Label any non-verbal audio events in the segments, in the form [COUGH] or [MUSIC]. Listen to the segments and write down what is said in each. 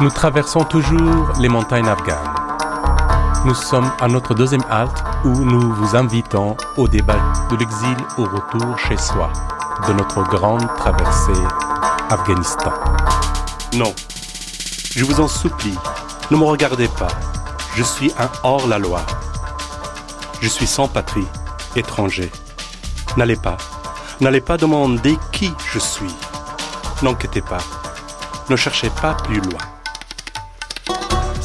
Nous traversons toujours les montagnes afghanes. Nous sommes à notre deuxième halte où nous vous invitons au débat de l'exil au retour chez soi de notre grande traversée Afghanistan. Non, je vous en supplie, ne me regardez pas. Je suis un hors-la-loi. Je suis sans patrie, étranger. N'allez pas, n'allez pas demander qui je suis. N'inquiétez pas, ne cherchez pas plus loin.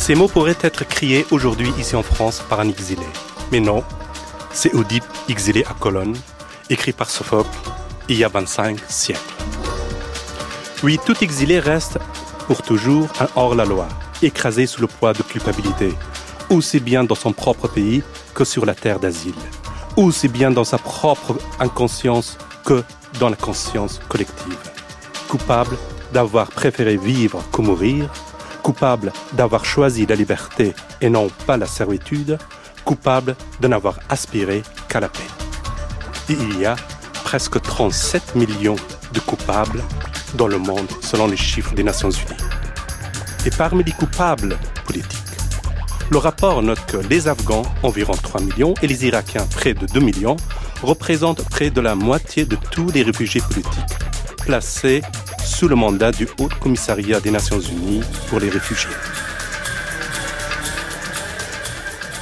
Ces mots pourraient être criés aujourd'hui ici en France par un exilé. Mais non, c'est Oedipe exilé à Cologne, écrit par Sophocle il y a 25 siècles. Oui, tout exilé reste pour toujours un hors-la-loi, écrasé sous le poids de culpabilité, aussi bien dans son propre pays que sur la terre d'asile, aussi bien dans sa propre inconscience que dans la conscience collective. Coupable d'avoir préféré vivre que mourir, coupable d'avoir choisi la liberté et non pas la servitude, coupable de n'avoir aspiré qu'à la paix. Il y a presque 37 millions de coupables dans le monde selon les chiffres des Nations Unies. Et parmi les coupables politiques, le rapport note que les Afghans, environ 3 millions, et les Irakiens, près de 2 millions, représentent près de la moitié de tous les réfugiés politiques placés sous le mandat du Haut Commissariat des Nations Unies pour les réfugiés.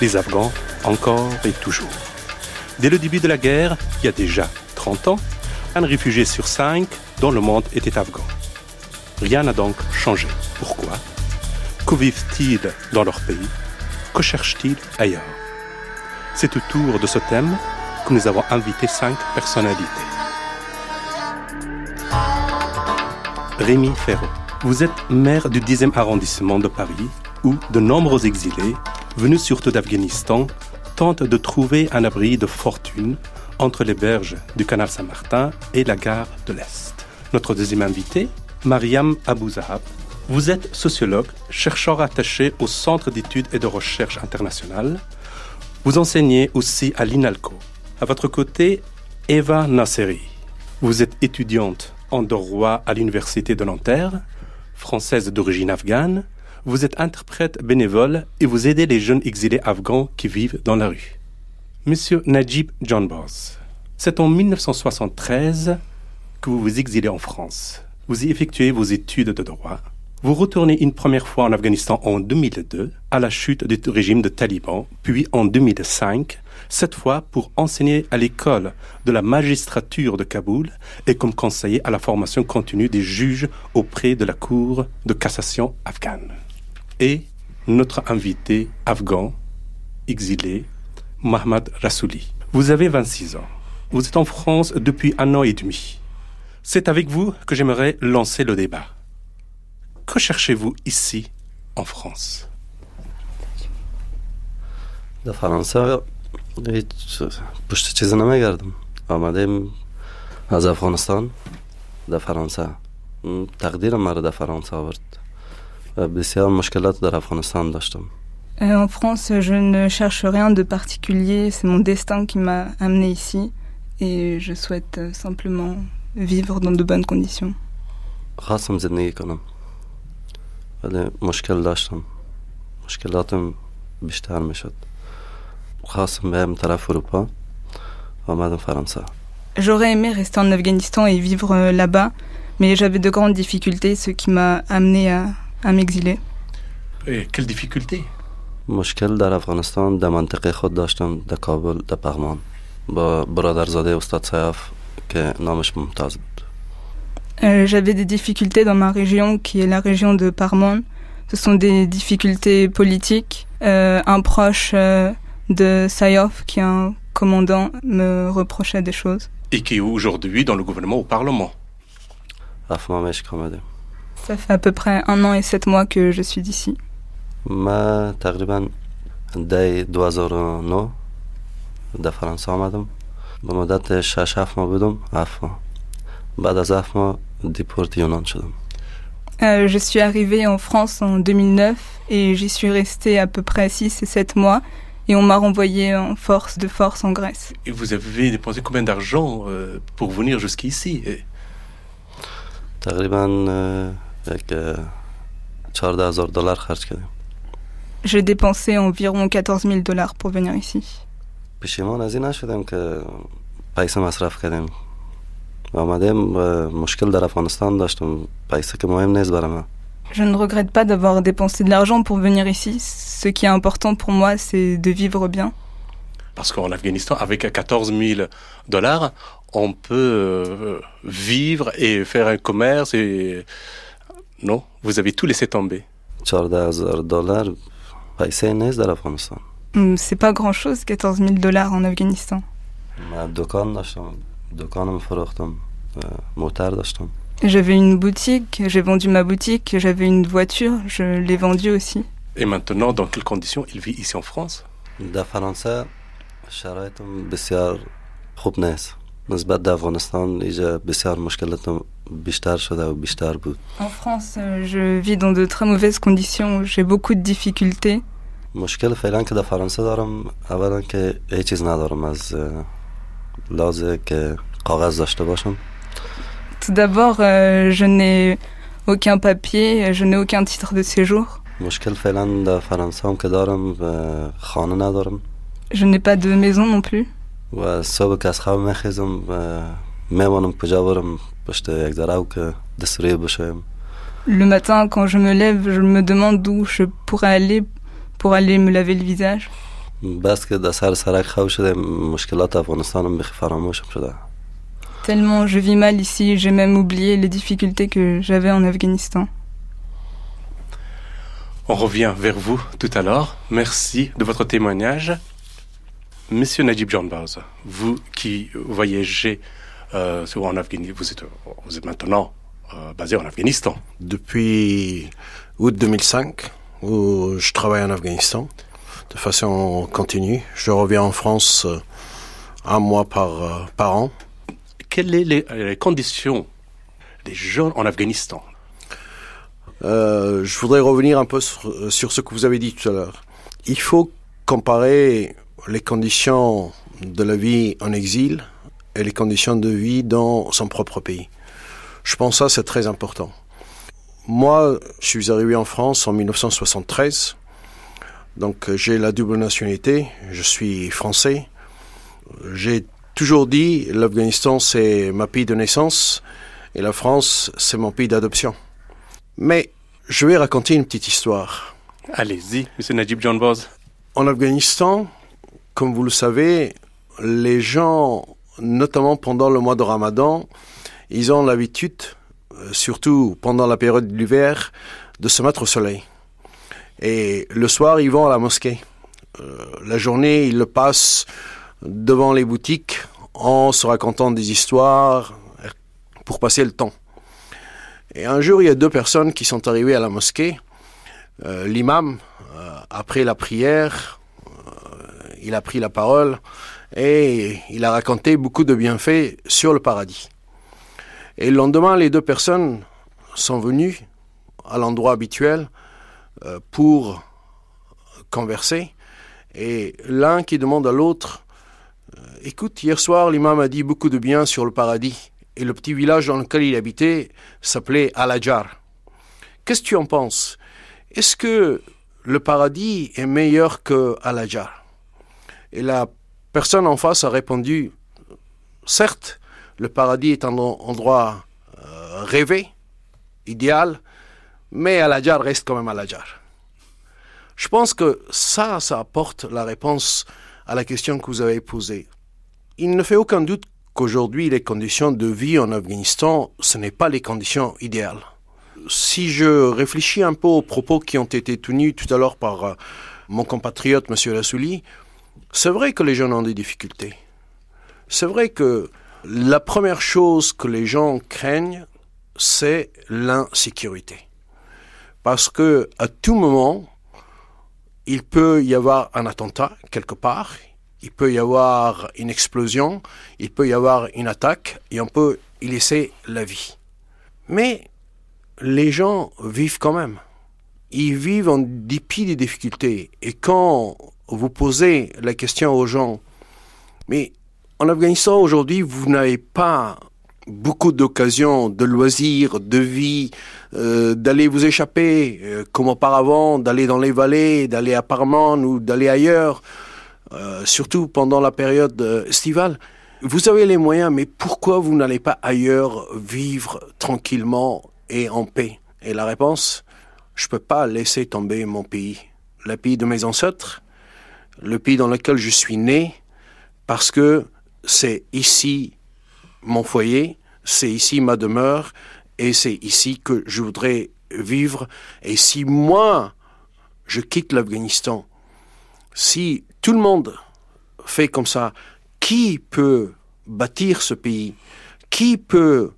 Les Afghans, encore et toujours. Dès le début de la guerre, il y a déjà 30 ans, un réfugié sur cinq dans le monde était afghan. Rien n'a donc changé. Pourquoi? Que vivent-ils dans leur pays? Que cherchent-ils ailleurs? C'est autour de ce thème que nous avons invité cinq personnalités. Rémi Ferro, vous êtes maire du 10e arrondissement de Paris, où de nombreux exilés, venus surtout d'Afghanistan, tentent de trouver un abri de fortune entre les berges du canal Saint-Martin et la gare de l'Est. Notre deuxième invité, Mariam Abouzahab. Vous êtes sociologue, chercheur attaché au Centre d'études et de recherche internationales. Vous enseignez aussi à l'INALCO. À votre côté, Eva Nasseri. Vous êtes étudiante en droit à l'Université de Nanterre, française d'origine afghane. Vous êtes interprète bénévole et vous aidez les jeunes exilés afghans qui vivent dans la rue. Monsieur Najib John Boss, c'est en 1973 que vous vous exilez en France. Vous y effectuez vos études de droit. Vous retournez une première fois en Afghanistan en 2002, à la chute du régime de Taliban, puis en 2005, cette fois pour enseigner à l'école de la magistrature de Kaboul et comme conseiller à la formation continue des juges auprès de la Cour de cassation afghane. Et notre invité afghan, exilé, Mohamed Rassouli. Vous avez 26 ans. Vous êtes en France depuis un an et demi. C'est avec vous que j'aimerais lancer le débat. Que cherchez-vous ici, en France? در فرانسه هیچ پشت چیزی نمیگردم آمدیم از افغانستان در فرانسه تقدیر مرا در فرانسه آورد و بسیار مشکلات در افغانستان داشتم Euh, en France, je ne cherche rien de particulier. C'est mon destin qui m'a amené ici. Et je souhaite euh, simplement vivre dans de bonnes conditions. خواستم زندگی کنم ولی مشکل داشتم مشکلاتم بیشتر میشد خواستم J'aurais aimé rester en Afghanistan et vivre euh, là-bas, mais j'avais de grandes difficultés, ce qui m'a amené à, à m'exiler. Et quelles difficultés مشکل در افغانستان در منطقه خود داشتم در کابل در پغمان با برادرزاده استاد سیاف که نامش ممتاز بود Euh, J'avais des difficultés dans ma région, qui est la région de Parman. Ce sont des difficultés politiques. Euh, un proche euh, de Sayov, qui est un commandant, me reprochait des choses. Et qui est aujourd'hui dans le gouvernement au Parlement. Ça fait à peu près un an et sept mois que je suis d'ici. Euh, je suis arrivé en France en 2009 et j'y suis resté à peu près 6 et 7 mois et on m'a renvoyée en force de force en Grèce. Et vous avez dépensé combien d'argent euh, pour venir jusqu'ici Et تقریبا اه، یک اه، 14000 دلار خرج کردیم J'ai dépensé environ 14 000 dollars pour venir ici. پشیمان از این نشدم که پیسه مصرف کردیم آمدیم اه، مشکل در افغانستان داشتم پیسه که مهم نیست برای من je ne regrette pas d'avoir dépensé de l'argent pour venir ici. Ce qui est important pour moi, c'est de vivre bien. Parce qu'en Afghanistan, avec 14 000 dollars, on peut euh, vivre et faire un commerce. Non, vous avez tout laissé tomber. 14 000 dollars, hmm, c'est pas grand chose, 14 000 dollars en Afghanistan. من دکان داشتم دکانم فروختم اه، موتر داشتم J'avais une boutique, j'ai vendu ma boutique, j'avais une voiture, je l'ai vendue aussi. Et maintenant, dans quelles conditions il vit ici en France در فرانسه شرایطم بسیار خوب نیست نسبت در افغانستان اینجا بسیار مشکلاتم بیشتر شده و بیشتر بود En France, euh, je vis dans de très mauvaises conditions, j'ai beaucoup de difficultés. مشکل فعلا که در فرانسه دارم اولا که هیچ چیز ندارم از اه، لازه که کاغذ داشته باشم Tout d'abord, euh, je n'ai aucun papier, je n'ai aucun titre de séjour. Je n'ai pas de maison non plus. Le matin, quand je me lève, je me demande d'où je pourrais aller pour aller me laver le visage. Tellement je vis mal ici, j'ai même oublié les difficultés que j'avais en Afghanistan. On revient vers vous tout à l'heure. Merci de votre témoignage. Monsieur Najib John Bowes, vous qui voyagez euh, sur- en Afghanistan, vous êtes, vous êtes maintenant euh, basé en Afghanistan. depuis août 2005 où je travaille en Afghanistan de façon continue. Je reviens en France euh, un mois par, euh, par an. Quelles sont les, les conditions des jeunes en Afghanistan? Euh, je voudrais revenir un peu sur, euh, sur ce que vous avez dit tout à l'heure. Il faut comparer les conditions de la vie en exil et les conditions de vie dans son propre pays. Je pense que ça, c'est très important. Moi, je suis arrivé en France en 1973. Donc, euh, j'ai la double nationalité. Je suis français. J'ai toujours dit l'Afghanistan, c'est ma pays de naissance et la France, c'est mon pays d'adoption. Mais je vais raconter une petite histoire. Allez-y, Monsieur Najib John Bowes. En Afghanistan, comme vous le savez, les gens, notamment pendant le mois de Ramadan, ils ont l'habitude, euh, surtout pendant la période de l'hiver, de se mettre au soleil. Et le soir, ils vont à la mosquée. Euh, la journée, ils le passent devant les boutiques en se racontant des histoires pour passer le temps. Et un jour, il y a deux personnes qui sont arrivées à la mosquée. Euh, L'imam, euh, après la prière, euh, il a pris la parole et il a raconté beaucoup de bienfaits sur le paradis. Et le lendemain, les deux personnes sont venues à l'endroit habituel pour converser. Et l'un qui demande à l'autre, écoute, hier soir, l'imam a dit beaucoup de bien sur le paradis. Et le petit village dans lequel il habitait s'appelait Al-Ajar. Qu'est-ce que tu en penses? Est-ce que le paradis est meilleur que Al-Ajar? Et la personne en face a répondu, certes, le paradis est un en- endroit euh, rêvé, idéal, mais Al-Ajar reste quand même Al-Ajar. Je pense que ça, ça apporte la réponse à la question que vous avez posée. Il ne fait aucun doute qu'aujourd'hui, les conditions de vie en Afghanistan, ce n'est pas les conditions idéales. Si je réfléchis un peu aux propos qui ont été tenus tout à l'heure par euh, mon compatriote, M. Rassouli, c'est vrai que les gens ont des difficultés. C'est vrai que la première chose que les gens craignent, c'est l'insécurité. Parce que à tout moment, il peut y avoir un attentat quelque part, il peut y avoir une explosion, il peut y avoir une attaque et on peut y laisser la vie. Mais les gens vivent quand même. Ils vivent en dépit des difficultés. Et quand vous posez la question aux gens, mais en Afghanistan aujourd'hui, vous n'avez pas beaucoup d'occasions de loisirs, de vie, euh, d'aller vous échapper, euh, comme auparavant, d'aller dans les vallées, d'aller à Parman ou d'aller ailleurs, euh, surtout pendant la période estivale. Vous avez les moyens, mais pourquoi vous n'allez pas ailleurs vivre tranquillement et en paix? Et la réponse, je peux pas laisser tomber mon pays, le pays de mes ancêtres, le pays dans lequel je suis né, parce que c'est ici mon foyer, c'est ici ma demeure, et c'est ici que je voudrais vivre. Et si moi, je quitte l'Afghanistan, si tout le monde fait comme ça, qui peut bâtir ce pays? Qui peut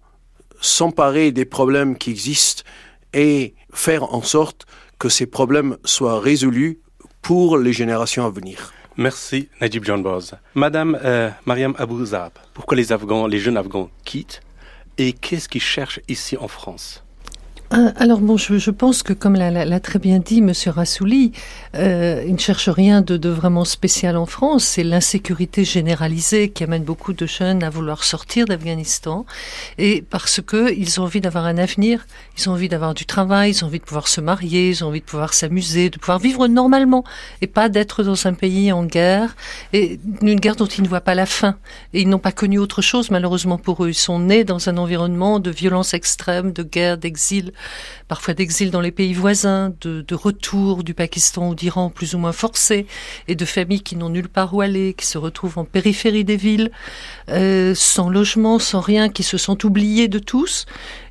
s'emparer des problèmes qui existent et faire en sorte que ces problèmes soient résolus pour les générations à venir? Merci Najib John Boz. Madame euh, Mariam Abouzab, pourquoi les Afghans, les jeunes Afghans quittent et qu'est-ce qu'ils cherchent ici en France? Alors bon, je, pense que comme l'a très bien dit Monsieur Rassouli, euh, il ne cherche rien de, vraiment spécial en France. C'est l'insécurité généralisée qui amène beaucoup de jeunes à vouloir sortir d'Afghanistan, et parce que ils ont envie d'avoir un avenir, ils ont envie d'avoir du travail, ils ont envie de pouvoir se marier, ils ont envie de pouvoir s'amuser, de pouvoir vivre normalement, et pas d'être dans un pays en guerre, et une guerre dont ils ne voient pas la fin. Et ils n'ont pas connu autre chose malheureusement pour eux. Ils sont nés dans un environnement de violence extrême, de guerre, d'exil parfois d'exil dans les pays voisins, de, retour du Pakistan ou d'Iran plus ou moins forcés, et de familles qui n'ont nulle part où aller, qui se retrouvent en périphérie des villes, euh, sans logement, sans rien, qui se sentent oubliés de tous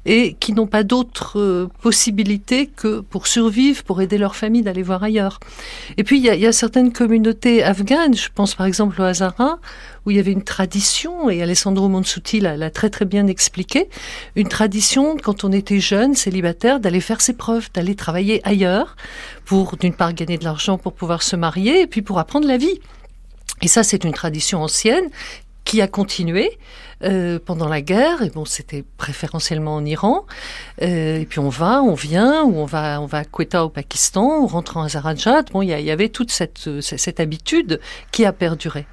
et qui n'ont pas d'autre euh, possibilité que pour survivre, pour aider leur famille d'aller voir ailleurs. Et puis il y a, y a, certaines communautés afghanes, je pense par exemple au Hazara, où il y avait une tradition, et Alessandro Monsuti l'a très très bien expliqué, une tradition quand on était jeune, célibataire, d'aller faire ses preuves, d'aller travailler ailleurs, pour d'une part gagner de l'argent pour pouvoir se marier, et puis pour apprendre la vie. Et ça, c'est une tradition ancienne qui a continué euh, pendant la guerre. Et bon, c'était préférentiellement en Iran. Euh, et puis on va, on vient, ou on va, on va à Quetta au Pakistan, on rentre en Azerbaïdjan. Bon, il y, avait toute cette, cette habitude qui a perduré.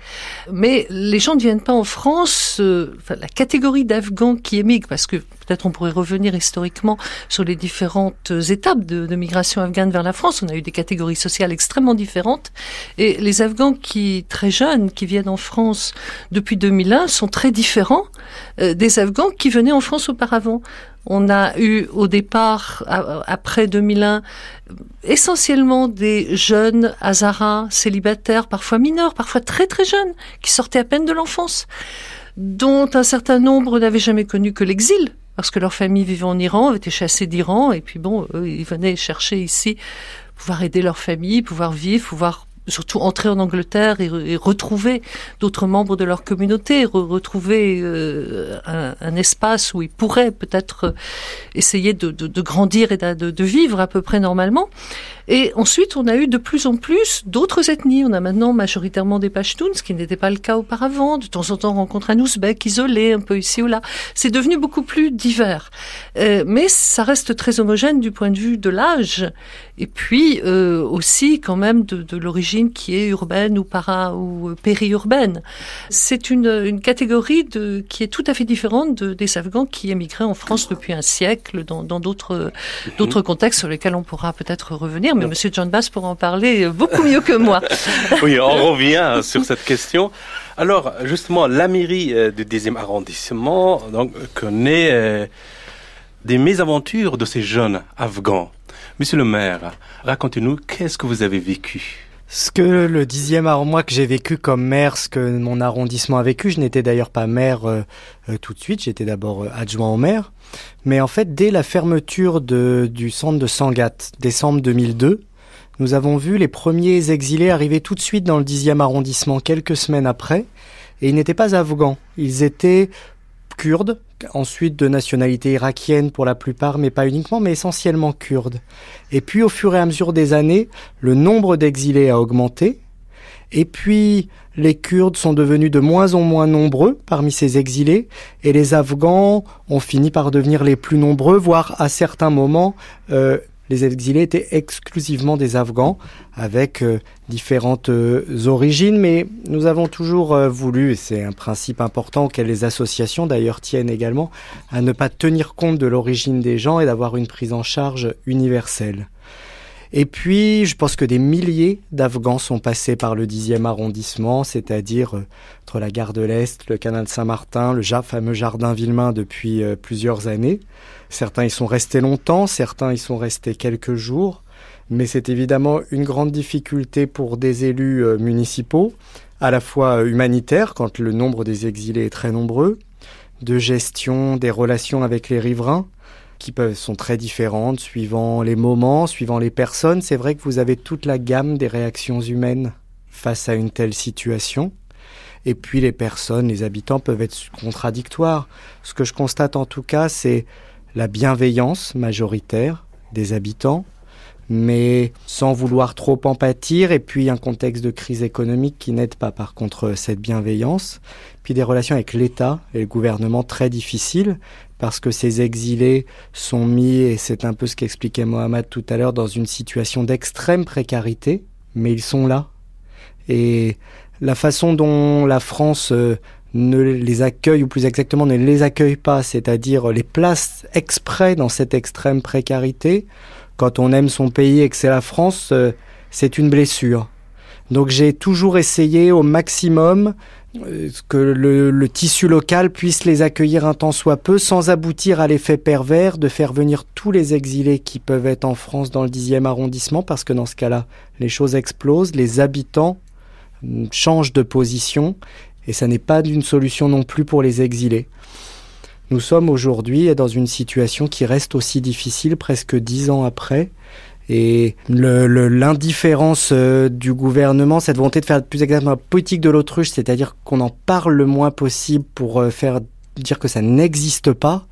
Mais les gens ne viennent pas en France. Euh, enfin, la catégorie d'Afghans qui émigrent, parce que peut-être on pourrait revenir historiquement sur les différentes étapes de, migration afghane vers la France. On a eu des catégories sociales extrêmement différentes. Et les Afghans qui, très jeunes, qui viennent en France depuis 2001, sont très différents euh, des Afghans qui venaient en France auparavant. On a eu au départ, après 2001, essentiellement des jeunes Hazaras, célibataires, parfois mineurs, parfois très très jeunes, qui sortaient à peine de l'enfance, dont un certain nombre n'avaient jamais connu que l'exil, parce que leur famille vivait en Iran, été chassée d'Iran, et puis bon, ils venaient chercher ici pouvoir aider leur famille, pouvoir vivre, pouvoir surtout entrer en Angleterre et, retrouver d'autres membres de leur communauté, retrouver euh, un, espace où ils pourraient peut-être essayer de, grandir et de, vivre à peu près normalement. Et ensuite, on a eu de plus en plus d'autres ethnies. On a maintenant majoritairement des Pashtuns, ce qui n'était pas le cas auparavant. De temps en temps, on rencontre un Ouzbek isolé, un peu ici ou là. C'est devenu beaucoup plus divers. Euh, mais ça reste très homogène du point de vue de l'âge. Et puis euh, aussi quand même de, l'origine qui est urbaine ou para ou périurbaine. C'est une, une catégorie de, qui est tout à fait différente de, des Afghans qui émigraient en France depuis un siècle dans d'autres d'autres contextes sur lesquels on pourra peut-être revenir mais Monsieur John Bass pourra en parler beaucoup mieux que moi. [LAUGHS] oui, on revient sur cette question. Alors, justement, la mairie euh, du 10e arrondissement donc, connaît euh, des mésaventures de ces jeunes Afghans. Monsieur le maire, racontez-nous, qu'est-ce que vous avez vécu? Ce que le dixième arrondissement que j'ai vécu comme maire, ce que mon arrondissement a vécu, je n'étais d'ailleurs pas maire euh, tout de suite, j'étais d'abord adjoint au maire. Mais en fait, dès la fermeture de, du centre de Sangat, décembre 2002, nous avons vu les premiers exilés arriver tout de suite dans le 10e arrondissement quelques semaines après, et ils n'étaient pas afghans, ils étaient kurdes, ensuite de nationalité irakienne pour la plupart, mais pas uniquement, mais essentiellement kurdes. Et puis au fur et à mesure des années, le nombre d'exilés a augmenté, et puis, les Kurdes sont devenus de moins en moins nombreux parmi ces exilés, et les Afghans ont fini par devenir les plus nombreux, voire à certains moments euh, les exilés étaient exclusivement des Afghans, avec euh, différentes euh, origines, mais nous avons toujours euh, voulu, et c'est un principe important auquel les associations d'ailleurs tiennent également, à ne pas tenir compte de l'origine des gens et d'avoir une prise en charge universelle. Et puis, je pense que des milliers d'Afghans sont passés par le 10e arrondissement, c'est-à-dire euh, entre la gare de l'Est, le canal Saint-Martin, le fameux jardin Villemain depuis euh, plusieurs années. Certains y sont restés longtemps, certains y sont restés quelques jours, mais c'est évidemment une grande difficulté pour des élus euh, municipaux, à la fois humanitaire, quand le nombre des exilés est très nombreux, de gestion des relations avec les riverains, qui peuvent, sont très différentes suivant les moments, suivant les personnes. C'est vrai que vous avez toute la gamme des réactions humaines face à une telle situation. Et puis les personnes, les habitants peuvent être contradictoires. Ce que je constate en tout cas, c'est la bienveillance majoritaire des habitants, mais sans vouloir trop empathir, et puis un contexte de crise économique qui n'aide pas par contre cette bienveillance, puis des relations avec l'État et le gouvernement très difficiles, parce que ces exilés sont mis, et c'est un peu ce qu'expliquait Mohamed tout à l'heure, dans une situation d'extrême précarité, mais ils sont là. Et la façon dont la France euh, ne les accueille, ou plus exactement ne les accueille pas, c'est-à-dire les place exprès dans cette extrême précarité, quand on aime son pays et que c'est la France, euh, c'est une blessure. Donc j'ai toujours essayé au maximum que le, tissu local puisse les accueillir un temps soit peu, sans aboutir à l'effet pervers de faire venir tous les exilés qui peuvent être en France dans le 10e arrondissement, parce que dans ce cas-là, les choses explosent, les habitants mm, changent de position, et ça n'est pas une solution non plus pour les exilés. Nous sommes aujourd'hui dans une situation qui reste aussi difficile presque dix ans après, et l'indifférence euh, du gouvernement, cette volonté de faire plus exactement la politique de l'autruche, c'est-à-dire qu'on en parle le moins possible pour euh, faire dire que ça n'existe pas.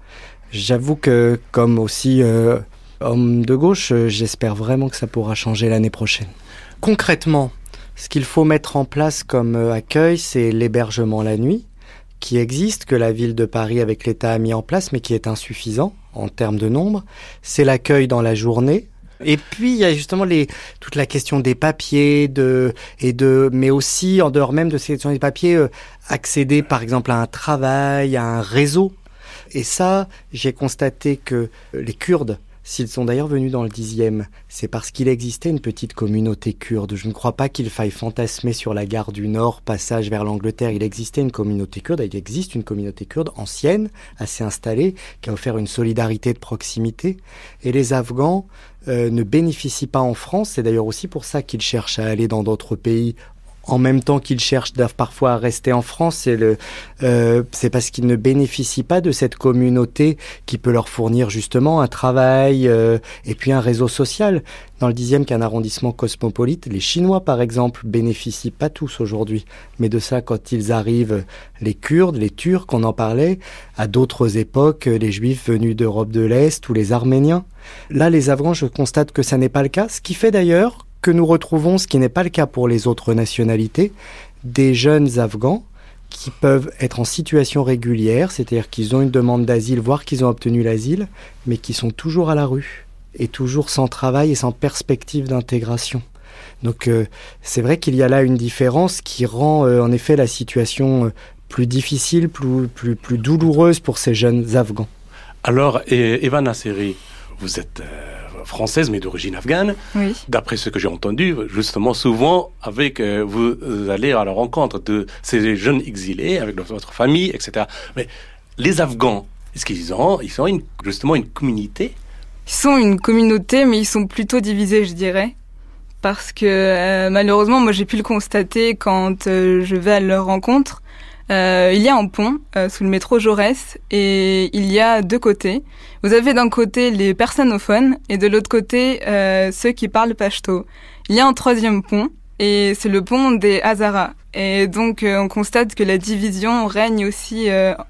J'avoue que, comme aussi euh, homme de gauche, j'espère vraiment que ça pourra changer l'année prochaine. Concrètement, ce qu'il faut mettre en place comme accueil, c'est l'hébergement la nuit, qui existe, que la ville de Paris avec l'État a mis en place, mais qui est insuffisant en termes de nombre. C'est l'accueil dans la journée, et puis il y a justement les, toute la question des papiers, de, et de, mais aussi en dehors même de ces questions des papiers, euh, accéder par exemple à un travail, à un réseau. Et ça, j'ai constaté que les Kurdes S'ils sont d'ailleurs venus dans le dixième, c'est parce qu'il existait une petite communauté kurde. Je ne crois pas qu'il faille fantasmer sur la gare du Nord, passage vers l'Angleterre. Il existait une communauté kurde, il existe une communauté kurde ancienne, assez installée, qui a offert une solidarité de proximité. Et les Afghans euh, ne bénéficient pas en France. C'est d'ailleurs aussi pour ça qu'ils cherchent à aller dans d'autres pays en même temps qu'ils cherchent parfois à rester en France, c'est euh, parce qu'ils ne bénéficient pas de cette communauté qui peut leur fournir justement un travail euh, et puis un réseau social. Dans le dixième qu'un arrondissement cosmopolite, les Chinois par exemple bénéficient pas tous aujourd'hui, mais de ça quand ils arrivent, les Kurdes, les Turcs, on en parlait, à d'autres époques, les Juifs venus d'Europe de l'Est ou les Arméniens. Là, les Afghans, je constate que ça n'est pas le cas, ce qui fait d'ailleurs que nous retrouvons, ce qui n'est pas le cas pour les autres nationalités, des jeunes Afghans qui peuvent être en situation régulière, c'est-à-dire qu'ils ont une demande d'asile, voire qu'ils ont obtenu l'asile, mais qui sont toujours à la rue et toujours sans travail et sans perspective d'intégration. Donc euh, c'est vrai qu'il y a là une différence qui rend euh, en effet la situation euh, plus difficile, plus, plus, plus douloureuse pour ces jeunes Afghans. Alors, Evan Asseri, vous êtes française, mais d'origine afghane. Oui. D'après ce que j'ai entendu, justement, souvent, avec euh, vous allez à la rencontre de ces jeunes exilés, avec votre famille, etc. Mais les Afghans, est-ce qu'ils ont, ils sont justement une communauté? Ils sont une communauté, mais ils sont plutôt divisés, je dirais. Parce que euh, malheureusement, moi j'ai pu le constater quand euh, je vais à leur rencontre. Euh, il y a un pont euh, sous le métro Jaurès et il y a deux côtés. Vous avez d'un côté les personophones et de l'autre côté euh, ceux qui parlent pashto. Il y a un troisième pont et c'est le pont des Hazara. Et donc on constate que la division règne aussi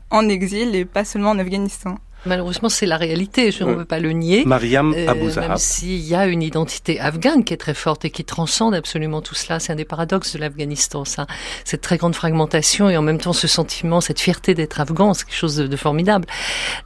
en exil et pas seulement en Afghanistan. Malheureusement, c'est la réalité, je ne veux pas le nier. Mariam euh, Abou Même s'il y a une identité afghane qui est très forte et qui transcende absolument tout cela, c'est un des paradoxes de l'Afghanistan, ça. Cette très grande fragmentation et en même temps ce sentiment, cette fierté d'être afghan, c'est quelque chose de, formidable.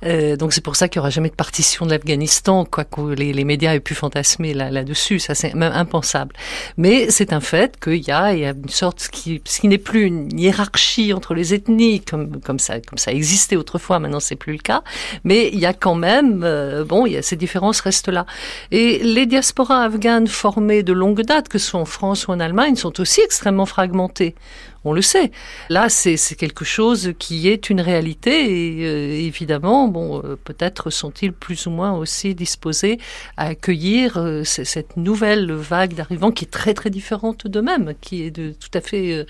Euh, donc c'est pour ça qu'il n'y aura jamais de partition de l'Afghanistan, quoi que les, les, médias aient pu fantasmer là-dessus, ça c'est même impensable. Mais c'est un fait qu'il y a, il y a une sorte qui, ce qui n'est plus une hiérarchie entre les ethnies comme comme ça comme ça existait autrefois. Maintenant c'est plus le cas mais il y a quand même, euh, bon, il y a ces différences restent là. Et les diasporas afghanes formées de longue date, que ce soit en France ou en Allemagne, sont aussi extrêmement fragmentées on le sait. Là, c'est quelque chose qui est une réalité et euh, évidemment, bon, euh, peut-être sont-ils plus ou moins aussi disposés à accueillir euh, cette nouvelle vague d'arrivants qui est très très différente d'eux-mêmes, qui est de tout à fait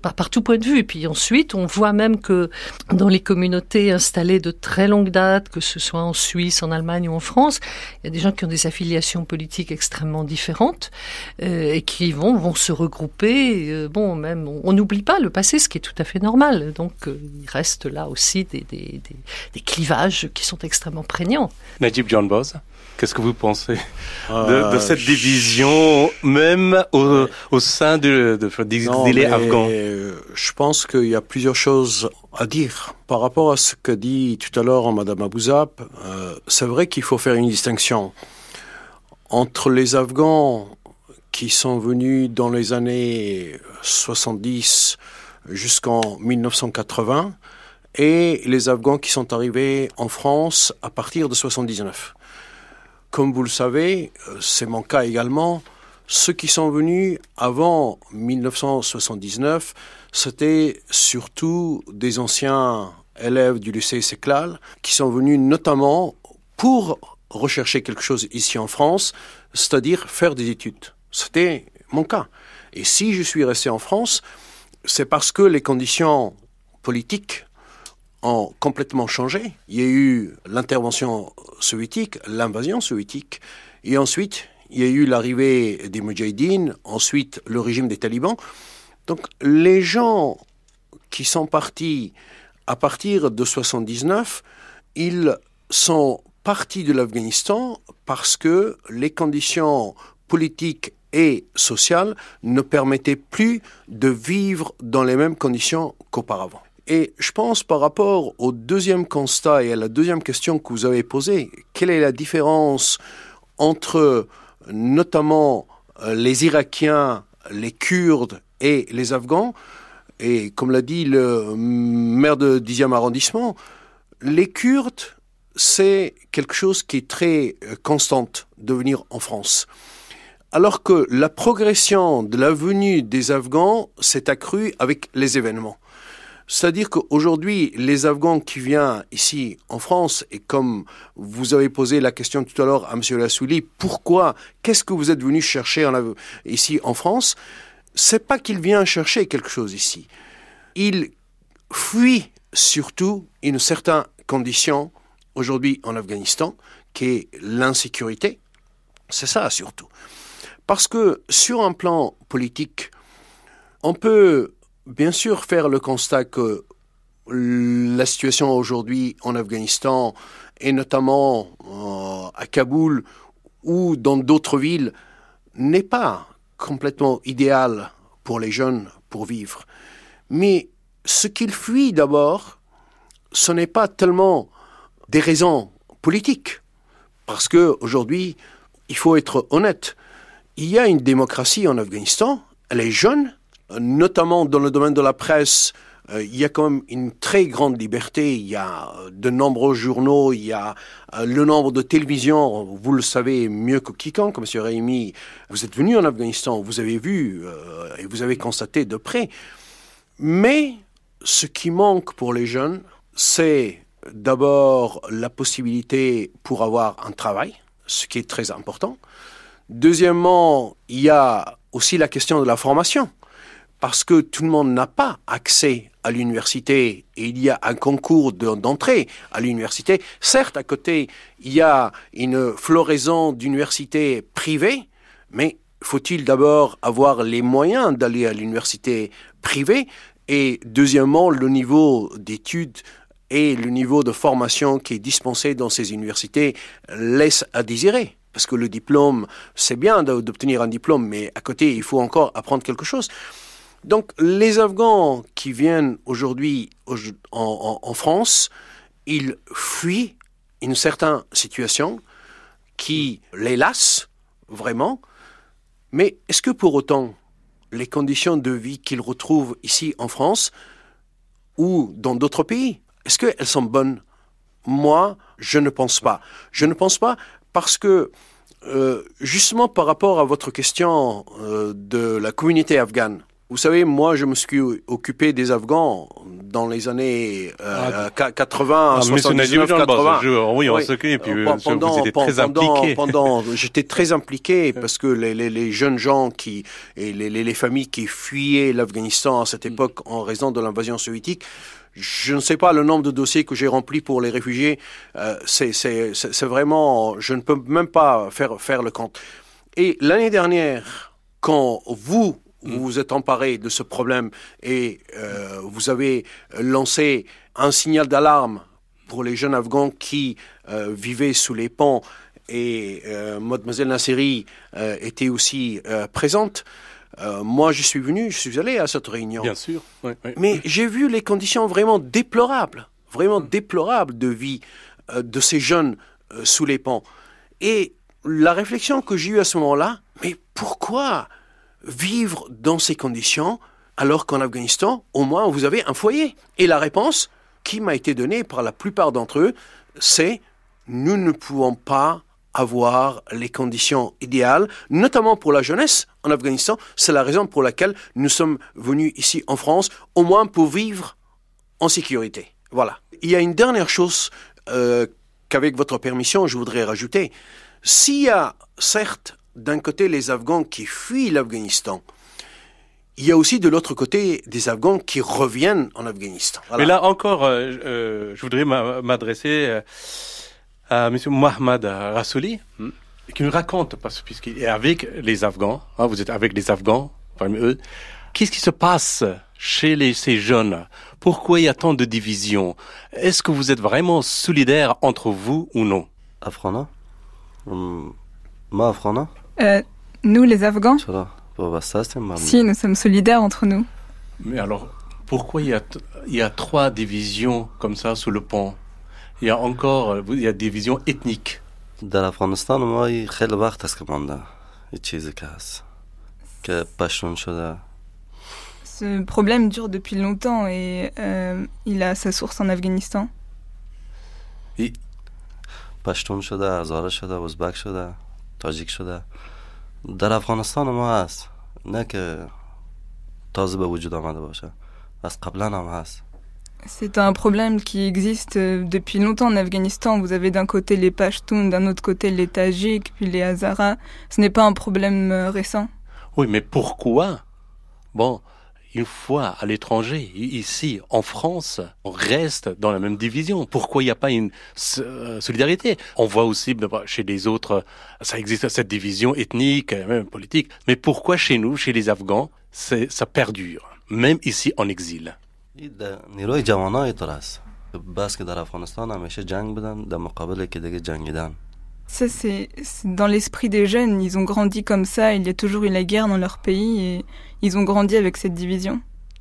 par, par tout point de vue. Et puis ensuite, on voit même que dans les communautés installées de très longue date, que ce soit en Suisse, en Allemagne ou en France, il y a des gens qui ont des affiliations politiques extrêmement différentes et qui vont vont se regrouper. bon, même on, on n'oublie pas le passé, ce qui est tout à fait normal. Donc euh, il reste là aussi des, des, des, clivages qui sont extrêmement prégnants. Najib John Boz Qu'est-ce que vous pensez de, cette euh, division, même au, au sein de, de, des exilés afghans Je pense qu'il y a plusieurs choses à dire. Par rapport à ce que dit tout à l'heure Madame Abouzab, euh, c'est vrai qu'il faut faire une distinction entre les Afghans qui sont venus dans les années 70 jusqu'en 1980 et les Afghans qui sont arrivés en France à partir de 79. Comme vous le savez, c'est mon cas également, ceux qui sont venus avant 1979, c'était surtout des anciens élèves du lycée Séclal qui sont venus notamment pour rechercher quelque chose ici en France, c'est-à-dire faire des études. C'était mon cas. Et si je suis resté en France, c'est parce que les conditions politiques ont complètement changé. Il y a eu l'intervention soviétique, l'invasion soviétique, et ensuite il y a eu l'arrivée des Mujahideen, ensuite le régime des talibans. Donc les gens qui sont partis à partir de 79, ils sont partis de l'Afghanistan parce que les conditions politiques et sociale ne permettait plus de vivre dans les mêmes conditions qu'auparavant. Et je pense par rapport au deuxième constat et à la deuxième question que vous avez posée, quelle est la différence entre notamment euh, les Irakiens, les Kurdes et les Afghans? Et comme l'a dit le maire de 10e arrondissement, les Kurdes, c'est quelque chose qui est très euh, constante de venir en France alors que la progression de la venue des Afghans s'est accrue avec les événements. C'est-à-dire qu'aujourd'hui, les Afghans qui viennent ici en France, et comme vous avez posé la question tout à l'heure à M. Lassouli, pourquoi, qu'est-ce que vous êtes venu chercher ici en France C'est pas qu'ils viennent chercher quelque chose ici. Ils fuient surtout une certaine condition aujourd'hui en Afghanistan, qui est l'insécurité. C'est ça surtout. Parce que sur un plan politique, on peut bien sûr faire le constat que la situation aujourd'hui en Afghanistan, et notamment euh, à Kaboul ou dans d'autres villes, n'est pas complètement idéale pour les jeunes pour vivre. Mais ce qu'ils fuient d'abord, ce n'est pas tellement des raisons politiques, parce que aujourd'hui, il faut être honnête, il y a une démocratie en Afghanistan, elle est jeune, notamment dans le domaine de la presse. Euh, il y a quand même une très grande liberté. Il y a de nombreux journaux, il y a euh, le nombre de télévisions. Vous le savez mieux que quiconque, M. Raimi. Vous êtes venu en Afghanistan, vous avez vu euh, et vous avez constaté de près. Mais ce qui manque pour les jeunes, c'est d'abord la possibilité pour avoir un travail, ce qui est très important. Deuxièmement, il y a aussi la question de la formation, parce que tout le monde n'a pas accès à l'université et il y a un concours d'entrée à l'université. Certes, à côté, il y a une floraison d'universités privées, mais faut-il d'abord avoir les moyens d'aller à l'université privée? Et deuxièmement, le niveau d'études et le niveau de formation qui est dispensé dans ces universités laisse à désirer. Parce que le diplôme, c'est bien d'obtenir un diplôme, mais à côté, il faut encore apprendre quelque chose. Donc les Afghans qui viennent aujourd'hui en, France, ils fuient une certaine situation qui les lasse vraiment. Mais est-ce que pour autant, les conditions de vie qu'ils retrouvent ici en France ou dans d'autres pays, est-ce qu'elles sont bonnes? Moi, je ne pense pas. Je ne pense pas parce que euh, justement par rapport à votre question euh, de la communauté afghane, vous savez, moi, je me suis occupé des Afghans dans les années euh, 80, ah, 79, 80. oui, on s'occupe. Pendant, vous très impliqué. Pendant, j'étais très impliqué [LAUGHS] parce que les, les, les, jeunes gens qui et les, les familles qui fuyaient l'Afghanistan à cette mm. époque en raison de l'invasion soviétique, je ne sais pas le nombre de dossiers que j'ai remplis pour les réfugiés. Euh, c'est vraiment, je ne peux même pas faire faire le compte. Et l'année dernière, quand vous vous vous êtes emparé de ce problème et euh, vous avez lancé un signal d'alarme pour les jeunes Afghans qui euh, vivaient sous les ponts et euh, mademoiselle Nasseri était aussi présente. moi, je suis venu, je suis allé à cette réunion. Bien sûr. Mais j'ai vu les conditions vraiment déplorables, vraiment déplorables de vie de ces jeunes sous les ponts. Et la réflexion que j'ai eue à ce moment-là, mais pourquoi vivre dans ces conditions alors qu'en Afghanistan, au moins, vous avez un foyer Et la réponse qui m'a été donnée par la plupart d'entre eux, c'est nous ne pouvons pas avoir les conditions idéales, notamment pour la jeunesse en Afghanistan. C'est la raison pour laquelle nous sommes venus ici en France, au moins pour vivre en sécurité. Voilà. Il y a une dernière chose euh, qu'avec votre permission, je voudrais rajouter. S'il y a certes d'un côté les Afghans qui fuient l'Afghanistan, il y a aussi de l'autre côté des Afghans qui reviennent en Afghanistan. Mais là encore, euh, euh, je voudrais m'adresser euh, à M. Mohamed Rassouli, hmm, qui nous raconte, parce puisqu'il est avec les Afghans, hein, vous êtes avec les Afghans parmi eux, qu'est-ce qui se passe chez les, ces jeunes? Pourquoi il y a tant de divisions? Est-ce que vous êtes vraiment solidaires entre vous ou non? Afghana? Moi, Afghana? euh, nous, les Afghans Si, nous sommes solidaires entre nous. Mais alors, pourquoi il y a, il y a trois divisions comme ça sous le pont Il y a encore il y a des divisions ethniques. در افغانستان ما خیلی وقت است که مانده یه چیزی که هست که پشتون شده Ce problème dure depuis longtemps et euh, il a sa source en Afghanistan. پشتون شده، هزاره شده، ازبک شده تاجیک شده در افغانستان ما هست نه که تازه به وجود آمده باشه از قبلا هم هست C'est un problème qui existe euh, depuis longtemps en Afghanistan. Vous avez d'un côté les Pashtuns, d'un autre côté les Tajiks, puis les Hazaras. Ce n'est pas un problème euh, récent. Oui, mais pourquoi Bon, une fois à l'étranger, ici en France, on reste dans la même division. Pourquoi il n'y a pas une euh, solidarité? On voit aussi bah, chez les autres, ça existe cette division ethnique, même politique. Mais pourquoi chez nous, chez les Afghans, ça perdure, même ici en exil? Ça, c'est dans l'esprit des jeunes. Ils ont grandi comme ça. Il y a toujours eu la guerre dans leur pays et ils ont grandi avec cette division.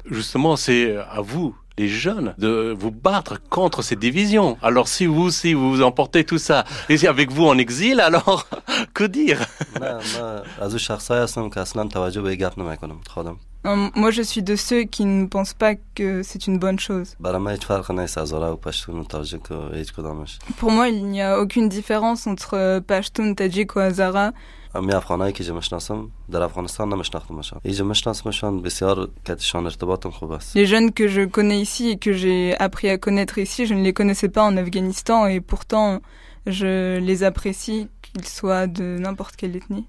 Justement, c'est à vous, les jeunes, de vous battre contre ces divisions. Alors si vous, si vous emportez tout ça, et avec vous en exil, alors [LAUGHS] que dire? Moi, je suis de ceux qui ne pensent pas que c'est une bonne chose. Pour moi, il n'y a aucune différence entre Pashtun, Tajik ou Hazara. Les jeunes que je connais ici et que j'ai appris à connaître ici, je ne les connaissais pas en Afghanistan et pourtant je les apprécie qu'ils soient de n'importe quelle ethnie.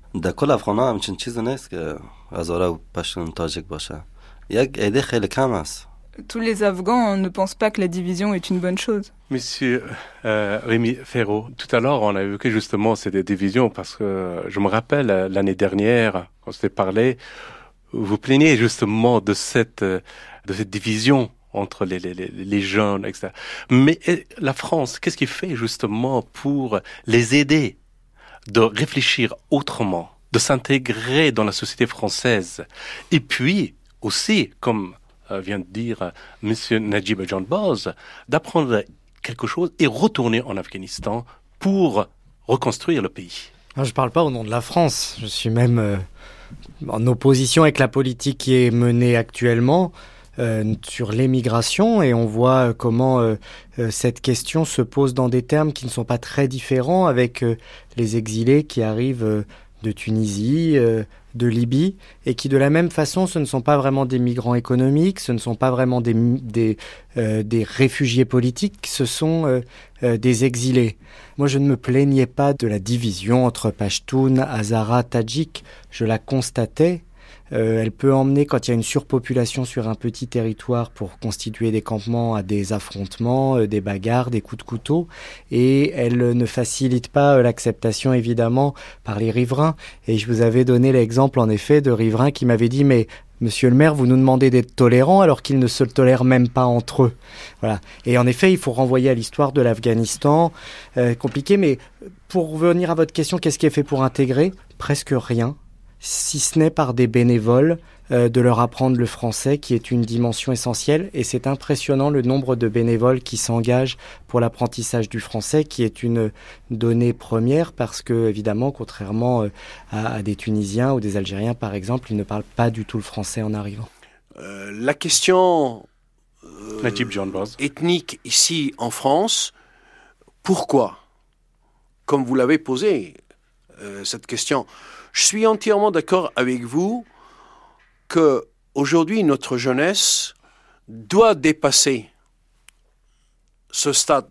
Tous les Afghans ne pensent pas que la division est une bonne chose. Monsieur euh, Rémi Ferro, tout à l'heure, on a évoqué justement cette division parce que je me rappelle euh, l'année dernière, quand on s'était parlé, vous plaignez justement de cette, euh, de cette division entre les, les, les jeunes, etc. Mais la France, qu'est-ce qu'il fait justement pour les aider? De réfléchir autrement, de s'intégrer dans la société française, et puis aussi, comme euh, vient de dire euh, M. Najib John Boz, d'apprendre quelque chose et retourner en Afghanistan pour reconstruire le pays. je ne parle pas au nom de la France, je suis même euh, en opposition avec la politique qui est menée actuellement. Euh, sur l'émigration et on voit euh, comment euh, cette question se pose dans des termes qui ne sont pas très différents avec les exilés qui arrivent de Tunisie, de Libye, et qui de la même façon, ce ne sont pas vraiment des migrants économiques, ce ne sont pas vraiment des, des, réfugiés politiques, ce sont des exilés. Moi, je ne me plaignais pas de la division entre Pashtun, Hazara, Tadjik, je la constatais, euh, elle peut emmener, quand il y a une surpopulation sur un petit territoire pour constituer des campements, à des affrontements, euh, des bagarres, des coups de couteau. Et elle ne facilite pas euh, l'acceptation, évidemment, par les riverains. Et je vous avais donné l'exemple, en effet, de riverains qui m'avaient dit, mais Monsieur le maire, vous nous demandez d'être tolérants alors qu'ils ne se tolèrent même pas entre eux. Voilà. Et en effet, il faut renvoyer à l'histoire de l'Afghanistan. compliqué, mais pour revenir à votre question, qu'est-ce qui est fait pour intégrer? Presque rien si ce n'est par des bénévoles, euh, de leur apprendre le français, qui est une dimension essentielle. Et c'est impressionnant le nombre de bénévoles qui s'engagent pour l'apprentissage du français, qui est une donnée première, parce que, évidemment, contrairement euh, à, des Tunisiens ou des Algériens, par exemple, ils ne parlent pas du tout le français en arrivant. Euh, la question ethnique ici en France, pourquoi? Comme vous l'avez posé, cette question, je suis entièrement d'accord avec vous que aujourd'hui notre jeunesse doit dépasser ce stade.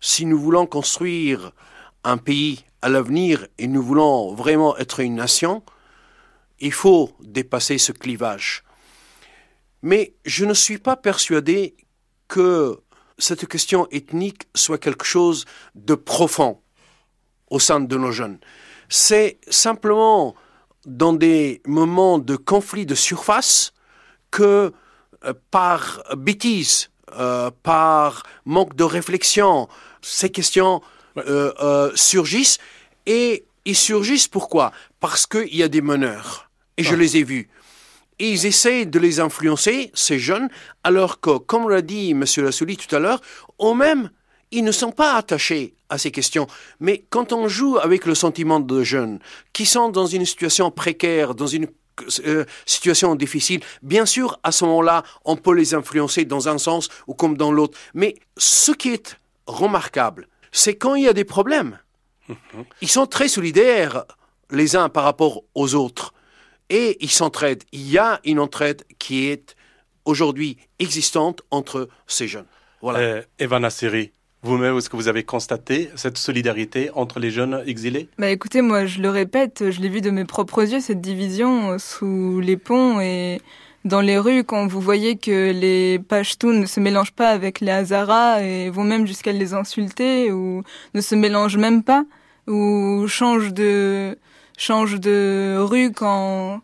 Si nous voulons construire un pays à l'avenir et nous voulons vraiment être une nation, il faut dépasser ce clivage. Mais je ne suis pas persuadé que cette question ethnique soit quelque chose de profond au sein de nos jeunes c'est simplement dans des moments de conflit de surface que euh, par bêtise, euh, par manque de réflexion, ces questions euh, surgissent. Et ils surgissent pourquoi? Parce qu'il y a des meneurs. Et je ah. les ai vus. Et ils essaient de les influencer, ces jeunes, alors que, comme l'a dit M. Lassouli tout à l'heure, eux-mêmes ils ne sont pas attachés à ces questions. Mais quand on joue avec le sentiment de jeunes qui sont dans une situation précaire, dans une euh, situation difficile, bien sûr, à ce moment-là, on peut les influencer dans un sens ou comme dans l'autre. Mais ce qui est remarquable, c'est quand il y a des problèmes. Ils sont très solidaires les uns par rapport aux autres et ils s'entraident. Il y a une entraide qui est aujourd'hui existante entre ces jeunes. Voilà. Euh, Evan vous-même, est-ce que vous avez constaté cette solidarité entre les jeunes exilés? Bah écoutez, moi je le répète, je l'ai vu de mes propres yeux, cette division sous les ponts et dans les rues quand vous voyez que les Pashtuns ne se mélangent pas avec les Hazaras et vont même jusqu'à les insulter ou ne se mélangent même pas ou changent de changent de rue quand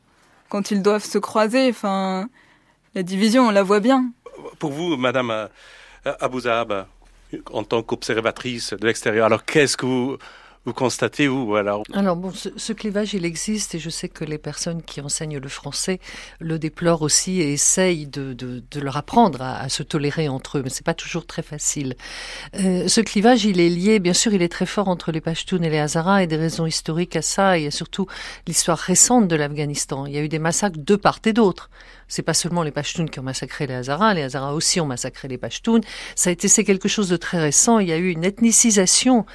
quand ils doivent se croiser. Enfin, la division, on la voit bien. Pour vous, Madame euh, Abouzahab, en tant qu'observatrice de l'extérieur. Alors qu'est-ce que vous, constatez alors? Alors bon, ce, clivage il existe et je sais que les personnes qui enseignent le français le déplorent aussi et essayent de, leur apprendre à, se tolérer entre eux, mais c'est pas toujours très facile. Euh, ce clivage il est lié, bien sûr, il est très fort entre les Pashtuns et les Hazaras et des raisons historiques à ça. A surtout l'histoire récente de l'Afghanistan. Il y a eu des massacres de part et d'autre c'est pas seulement les Pashtuns qui ont massacré les Hazaras, les Hazaras aussi ont massacré les Pashtuns. Ça a été c'est quelque chose de très récent. Il y a eu une ethnicisation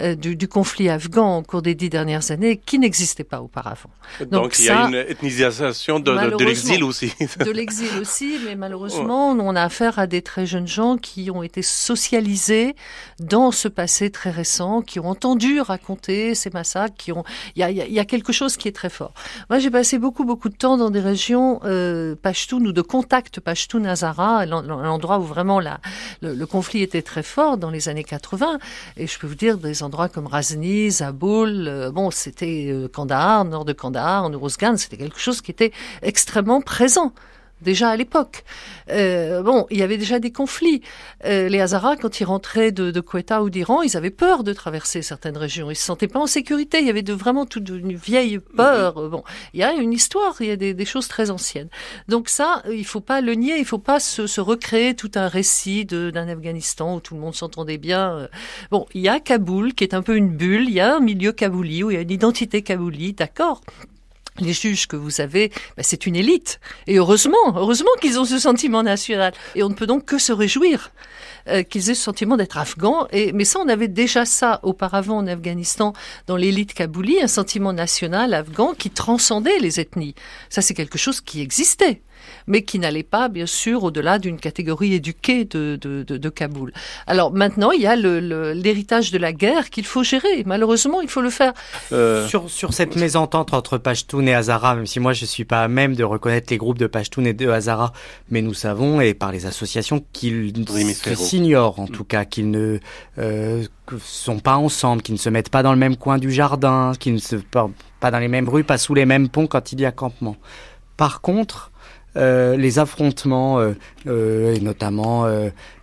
euh, du, du, conflit afghan au cours des dix dernières années qui n'existait pas auparavant. Donc, il y a une ethnisation de, de, l'exil aussi. de l'exil aussi, mais malheureusement, on a affaire à des très jeunes gens qui ont été socialisés dans ce passé très récent, qui ont entendu raconter ces massacres, qui ont. Il y a, il y a quelque chose qui est très fort. Moi, j'ai passé beaucoup beaucoup de temps dans des régions euh, Pashtun ou de contact Pashtun-Hazara, l'endroit où vraiment le, conflit était très fort dans les années 80. Et je peux vous dire des endroits comme Razni, Zaboul, euh, bon, c'était euh, Kandahar, nord de Kandahar, en Uruzgan, c'était quelque chose qui était extrêmement présent déjà à l'époque. Euh, bon, il y avait déjà des conflits. Euh, les Hazaras, quand ils rentraient de, de Quetta ou d'Iran, ils avaient peur de traverser certaines régions. Ils se sentaient pas en sécurité. Il y avait de vraiment toute une vieille peur. Mhm. Bon, il y a une histoire, il y a des, des, choses très anciennes. Donc ça, il faut pas le nier. Il faut pas se, se recréer tout un récit d'un Afghanistan où tout le monde s'entendait bien. Bon, il y a Kaboul qui est un peu une bulle. Il y a un milieu kabouli où il y a une identité kabouli, d'accord les juges que vous avez, ben c'est une élite. Et heureusement, heureusement qu'ils ont ce sentiment national. Et on ne peut donc que se réjouir euh, qu'ils aient ce sentiment d'être afghans. Et, mais ça, on avait déjà ça auparavant en Afghanistan, dans l'élite kabouli, un sentiment national afghan qui transcendait les ethnies. Ça, c'est quelque chose qui existait mais qui n'allait pas, bien sûr, au-delà d'une catégorie éduquée de, de, de, de, Kaboul. Alors maintenant, il y a l'héritage le, de la guerre qu'il faut gérer. Malheureusement, il faut le faire. Euh... Sur, sur cette mésentente entre Pashtun et Hazara, même si moi je suis pas à même de reconnaître les groupes de Pashtun et de Hazara, mais nous savons, et par les associations, qu'ils s'ignorent, en tout cas, qu'ils ne euh, sont pas ensemble, qu'ils ne se mettent pas dans le même coin du jardin, qu'ils ne se pas dans les mêmes rues, pas sous les mêmes ponts quand il y a campement. Par contre, euh, les affrontements, euh, euh, et notamment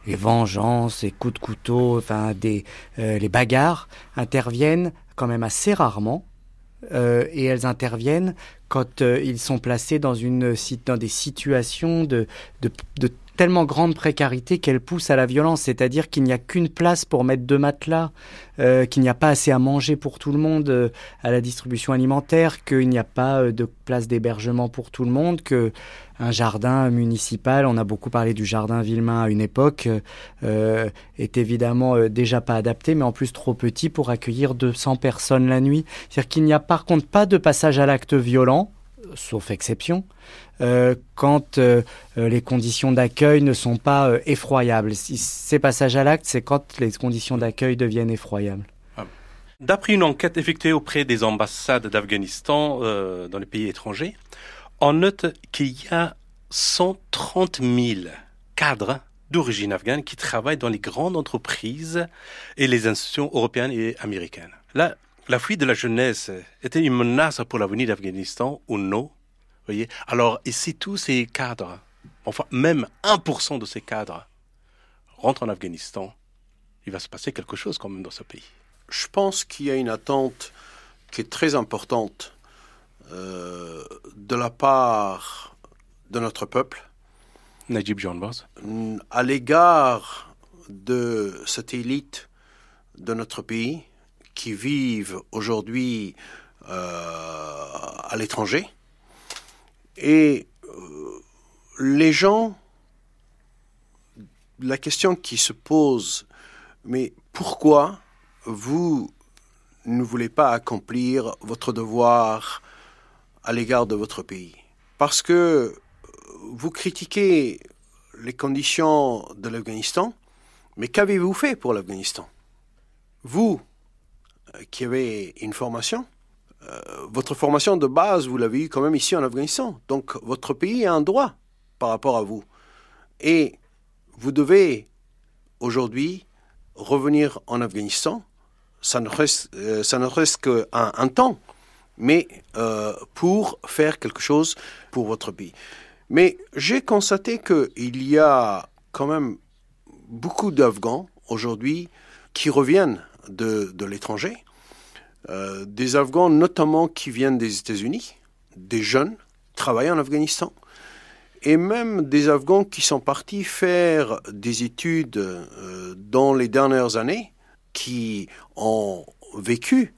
les vengeances, les coups de couteau, enfin les bagarres interviennent quand même assez rarement. et elles interviennent quand ils sont placés dans, une, dans des situations de, tellement grande précarité qu'elle pousse à la violence, c'est-à-dire qu'il n'y a qu'une place pour mettre deux matelas, qu'il n'y a pas assez à manger pour tout le monde à la distribution alimentaire, qu'il n'y a pas de place d'hébergement pour tout le monde, que un jardin municipal, on a beaucoup parlé du jardin Villemain à une époque, euh, est évidemment euh, déjà pas adapté, mais en plus trop petit pour accueillir 200 personnes la nuit. C'est-à-dire qu'il n'y a par contre pas de passage à l'acte violent, sauf exception, euh, quand les conditions d'accueil ne sont pas effroyables. Ces passages à l'acte, c'est quand les conditions d'accueil deviennent effroyables. D'après une enquête effectuée auprès des ambassades d'Afghanistan dans les pays étrangers, on note qu'il y a 130 000 cadres d'origine afghane qui travaillent dans les grandes entreprises et les institutions européennes et américaines. Là, la fuite de la jeunesse était une menace pour l'avenir d'Afghanistan ou non voyez Alors, et si tous ces cadres, enfin même 1% de ces cadres, rentrent en Afghanistan, il va se passer quelque chose quand même dans ce pays. Je pense qu'il y a une attente qui est très importante euh, de la part de notre peuple. Najib John Boss. À l'égard de cette élite de notre pays qui vivent aujourd'hui euh, à l'étranger. Et euh, les gens, la question qui se pose, mais pourquoi vous ne voulez pas accomplir votre devoir à l'égard de votre pays Parce que vous critiquez les conditions de l'Afghanistan, mais qu'avez-vous fait pour l'Afghanistan? Vous, qui avez une formation, euh, votre formation de base, vous l'avez eu quand même ici en Afghanistan. Donc votre pays a un droit par rapport à vous. Et vous devez aujourd'hui revenir en Afghanistan. Ça ne reste, euh, reste qu'un un temps, mais euh, pour faire quelque chose pour votre pays. Mais j'ai constaté qu'il y a quand même beaucoup d'Afghans aujourd'hui qui reviennent de, de l'étranger euh, des Afghans notamment qui viennent des États-Unis, des jeunes, travaillent en Afghanistan, et même des Afghans qui sont partis faire des études euh, dans les dernières années, qui ont vécu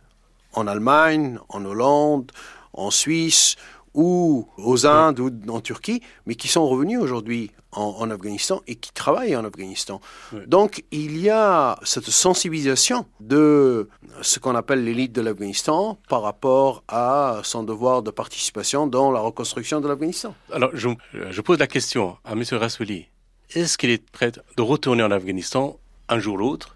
en Allemagne, en Hollande, en Suisse, ou aux Indes ou en Turquie, mais qui sont revenus aujourd'hui en, en, Afghanistan et qui travaillent en Afghanistan. Oui. Donc il y a cette sensibilisation de ce qu'on appelle l'élite de l'Afghanistan par rapport à son devoir de participation dans la reconstruction de l'Afghanistan. Alors je, je, pose la question à M. Rassouli. Est-ce qu'il est prêt de retourner en Afghanistan un jour ou l'autre?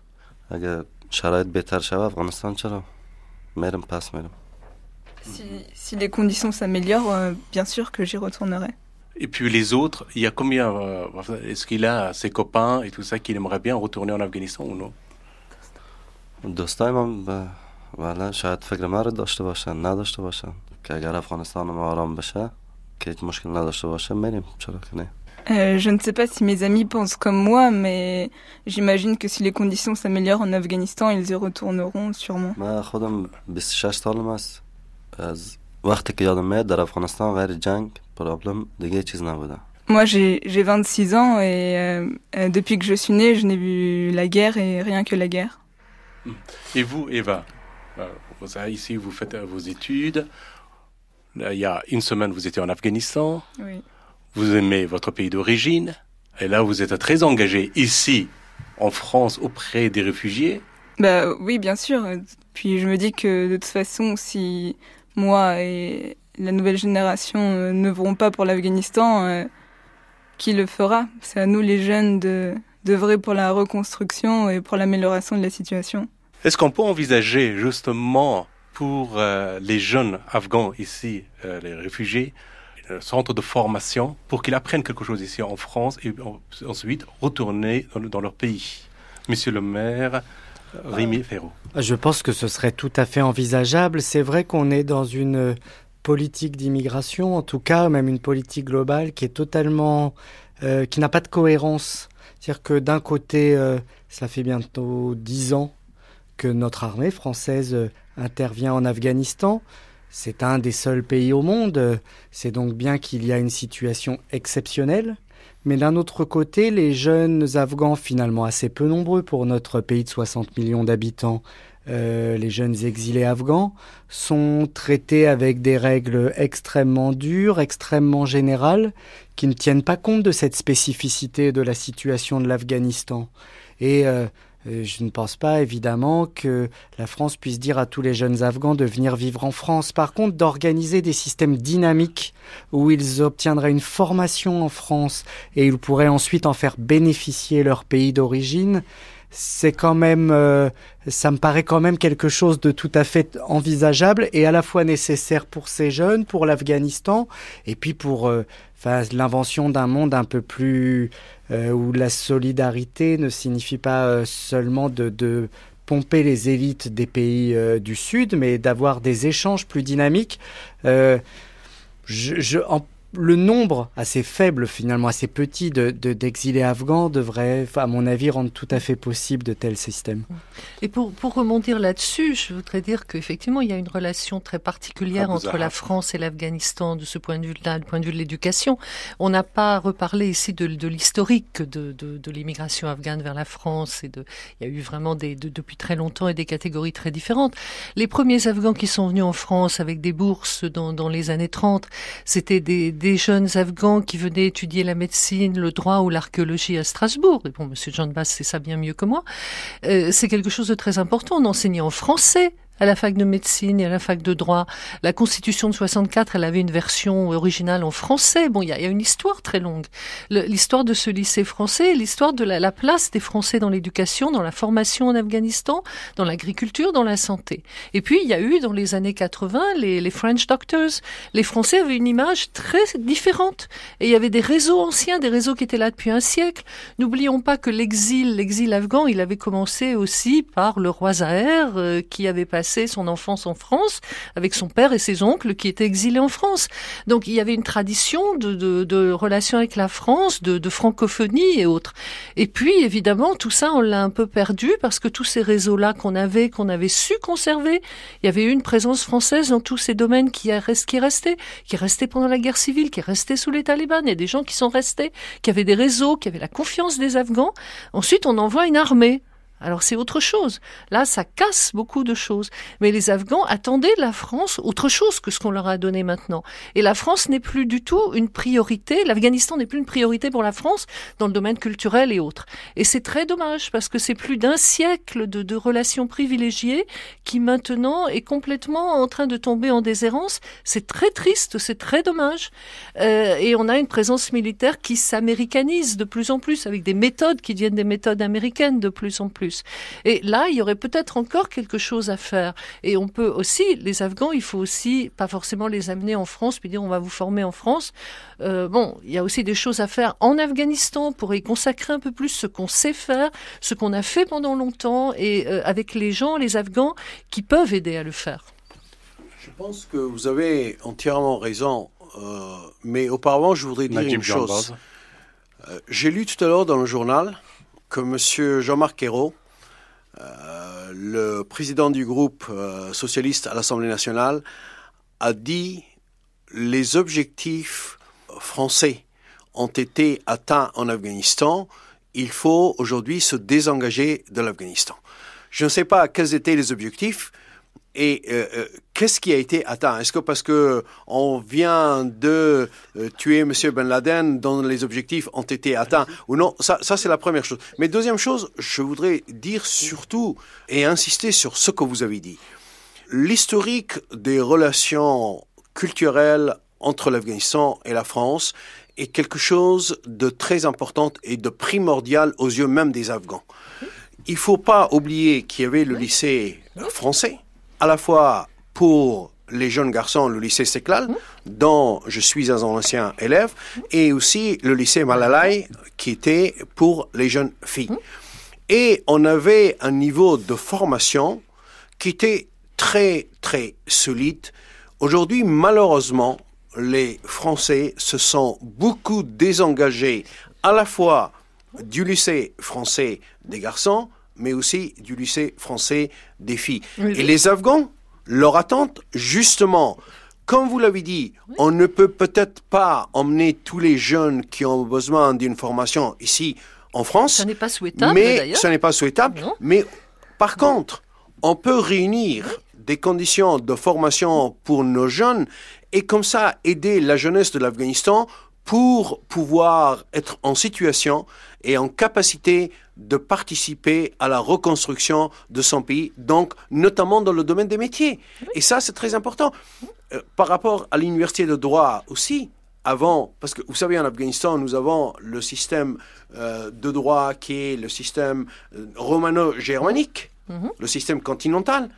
si, si, les conditions s'améliorent, euh, bien sûr que j'y retournerai. Et puis les autres, il y a combien euh, Est-ce qu'il a ses copains et tout ça qu'il aimerait bien retourner en Afghanistan ou non دوستایم بله شاید فکر ما رو داشته باشن نداشته باشن که اگر افغانستان ما آرام بشه euh, je ne sais pas si mes amis pensent comme moi, mais j'imagine que si les conditions s'améliorent en Afghanistan, ils y retourneront sûrement. Moi, j'ai 26 ans et euh, euh, depuis que je suis née, je n'ai vu la guerre et rien que la guerre. Et vous, Eva, ici, vous faites vos études. Il y a une semaine, vous étiez en Afghanistan. Oui vous aimez votre pays d'origine, et là vous êtes très engagé ici, en France, auprès des réfugiés. Bah oui, bien sûr. Puis je me dis que de toute façon, si moi et la nouvelle génération euh, ne vont pas pour l'Afghanistan, euh, qui le fera? C'est à nous les jeunes de d'œuvrer pour la reconstruction et pour l'amélioration de la situation. Est-ce qu'on peut envisager justement pour euh, les jeunes afghans ici, les réfugiés, euh, centre de formation pour qu'ils apprennent quelque chose ici en France et ensuite retourner dans, leur pays. Monsieur le maire, Rémi Ferraud. Je pense que ce serait tout à fait envisageable. C'est vrai qu'on est dans une politique d'immigration, en tout cas, même une politique globale qui est totalement, euh, qui n'a pas de cohérence. C'est-à-dire que d'un côté, euh, cela fait bientôt dix ans que notre armée française intervient en Afghanistan. C'est un des seuls pays au monde, c'est donc bien qu'il y a une situation exceptionnelle. Mais d'un autre côté, les jeunes Afghans, finalement assez peu nombreux pour notre pays de 60 millions d'habitants, euh, les jeunes exilés afghans, sont traités avec des règles extrêmement dures, extrêmement générales, qui ne tiennent pas compte de cette spécificité de la situation de l'Afghanistan. Euh, je ne pense pas évidemment que la France puisse dire à tous les jeunes Afghans de venir vivre en France. Par contre, d'organiser des systèmes dynamiques où ils obtiendraient une formation en France et ils pourraient ensuite en faire bénéficier leur pays d'origine, c'est quand même, euh, ça me paraît quand même quelque chose de tout à fait envisageable et à la fois nécessaire pour ces jeunes, pour l'Afghanistan, et puis pour euh, l'invention d'un monde un peu plus euh, où la solidarité ne signifie pas seulement de, pomper les élites des pays du Sud, mais d'avoir des échanges plus dynamiques. Le nombre assez faible, finalement assez petit, d'exilés de, afghans devrait, à mon avis, rendre tout à fait possible de tels systèmes. Et pour, pour rebondir là-dessus, je voudrais dire qu'effectivement, il y a une relation très particulière ah, entre la France et l'Afghanistan de ce point de vue-là, du point de vue de l'éducation. On n'a pas reparlé ici de, de l'historique de, de, l'immigration afghane vers la France. Et de, il y a eu vraiment des, depuis très longtemps et des catégories très différentes. Les premiers Afghans qui sont venus en France avec des bourses dans, dans les années 30, c'était des des jeunes Afghans qui venaient étudier la médecine, le droit ou l'archéologie à Strasbourg. Bon, Monsieur John Bass sait ça bien mieux que moi. Euh, c'est quelque chose de très important d'enseigner en français à la fac de médecine et à la fac de droit. La Constitution de 64, elle avait une version originale en français. Bon, il y a, une histoire très longue. L'histoire de ce lycée français, l'histoire de la, place des Français dans l'éducation, dans la formation en Afghanistan, dans l'agriculture, dans la santé. Et puis, il y a eu dans les années 80 les, French Doctors. Les Français avaient une image très différente. Et il y avait des réseaux anciens, des réseaux qui étaient là depuis un siècle. N'oublions pas que l'exil, l'exil afghan, il avait commencé aussi par le roi Zahir, euh, qui avait passé son enfance en France avec son père et ses oncles qui étaient exilés en France. Donc il y avait une tradition de, de, relations avec la France, de, francophonie et autres. Et puis évidemment tout ça on l'a un peu perdu parce que tous ces réseaux-là qu'on avait, qu'on avait su conserver, il y avait une présence française dans tous ces domaines qui, a, qui est resté, qui est resté pendant la guerre civile, qui est resté sous les talibans. Il des gens qui sont restés, qui avaient des réseaux, qui avaient la confiance des Afghans. Ensuite on envoie une armée. Alors c'est autre chose. Là, ça casse beaucoup de choses. Mais les Afghans attendaient de la France autre chose que ce qu'on leur a donné maintenant. Et la France n'est plus du tout une priorité. L'Afghanistan n'est plus une priorité pour la France dans le domaine culturel et autres. Et c'est très dommage parce que c'est plus d'un siècle de, relations privilégiées qui maintenant est complètement en train de tomber en déshérence. C'est très triste, c'est très dommage. Euh, et on a une présence militaire qui s'américanise de plus en plus avec des méthodes qui deviennent des méthodes américaines de plus en plus. Et là, il y aurait peut-être encore quelque chose à faire. Et on peut aussi, les Afghans, il faut aussi pas forcément les amener en France, puis dire on va vous former en France. Euh, bon, il y a aussi des choses à faire en Afghanistan pour y consacrer un peu plus ce qu'on sait faire, ce qu'on a fait pendant longtemps, et euh, avec les gens, les Afghans, qui peuvent aider à le faire. Je pense que vous avez entièrement raison euh, mais auparavant, je voudrais dire Najib une chose. Euh, J'ai lu tout à l'heure dans le journal que M. Jean-Marc Ayrault, euh, le président du groupe euh, socialiste à l'Assemblée nationale, a dit les objectifs français ont été atteints en Afghanistan. Il faut aujourd'hui se désengager de l'Afghanistan. Je ne sais pas quels étaient les objectifs et euh, euh, qu'est-ce qui a été atteint Est-ce que parce que on vient de euh, tuer M. Ben Laden dont les objectifs ont été atteints ou non Ça, ça c'est la première chose. Mais deuxième chose, je voudrais dire surtout et insister sur ce que vous avez dit. L'historique des relations culturelles entre l'Afghanistan et la France est quelque chose de très important et de primordial aux yeux même des Afghans. Il faut pas oublier qu'il y avait le lycée français, à la fois pour les jeunes garçons, le lycée Seklal, dont je suis un ancien élève, et aussi le lycée Malalai, qui était pour les jeunes filles. Et on avait un niveau de formation qui était très, très solide. Aujourd'hui, malheureusement, les Français se sont beaucoup désengagés à la fois du lycée français des garçons, mais aussi du lycée français des filles. Oui, Et les Afghans, leur attente, justement, comme vous l'avez dit, on ne peut peut-être pas emmener tous les jeunes qui ont besoin d'une formation ici en France. Ça n'est pas souhaitable, mais ce n'est pas souhaitable. Non. Mais par contre, on peut réunir des conditions de formation pour nos jeunes et comme ça aider la jeunesse de l'Afghanistan pour pouvoir être en situation et en capacité de participer à la reconstruction de son pays, donc notamment dans le domaine des métiers. Et ça, c'est très important. Euh, par rapport à l'université de droit aussi, avant, parce que vous savez, en Afghanistan, nous avons le système euh, de droit qui est le système euh, romano-germanique, le système continental.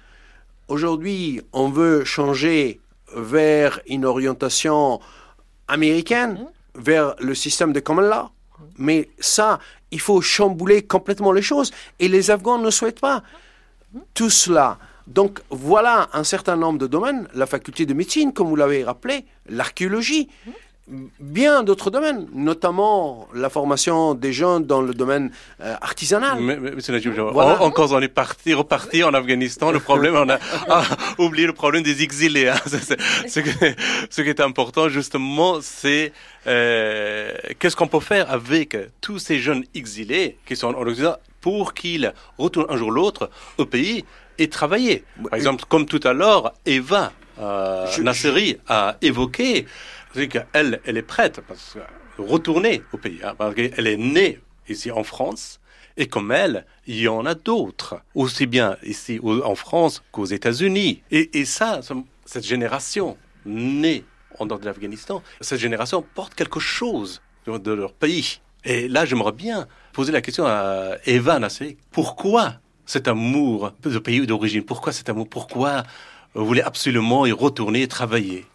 Aujourd'hui, on veut changer vers une orientation américaine, vers le système de common law. Mais ça, il faut chambouler complètement les choses. Et les Afghans ne souhaitent pas tout cela. Donc voilà un certain nombre de domaines, la faculté de médecine, comme vous l'avez rappelé, l'archéologie, bien d'autres domaines, notamment la formation des jeunes dans le domaine euh, artisanal. Mais, mais, monsieur Najib, Voilà. on- encore on est parti, reparti en Afghanistan. Le problème, on a [LAUGHS] oublié le problème des exilés. hein. Ce, que- ce qui est important, justement, c'est euh, qu'est-ce qu'on peut faire avec tous ces jeunes exilés qui sont en Occident pour qu'ils retournent un jour ou l'autre au pays et travailler? Par exemple, comme tout à l'heure, Eva euh, Je- Nasseri a évoqué, c'est qu'elle, elle est prête que retourner au pays, hein, parce qu'elle est née ici en France. Et comme elle, il y en a d'autres, aussi bien ici en France qu'aux États-Unis. Et, ça, ce- cette génération née en dehors de l'Afghanistan, cette génération porte quelque chose de, leur pays. Et là, j'aimerais bien poser la question à Eva Nasseri. Pourquoi cet amour de pays d'origine Pourquoi cet amour Pourquoi vous voulez absolument y retourner et travailler?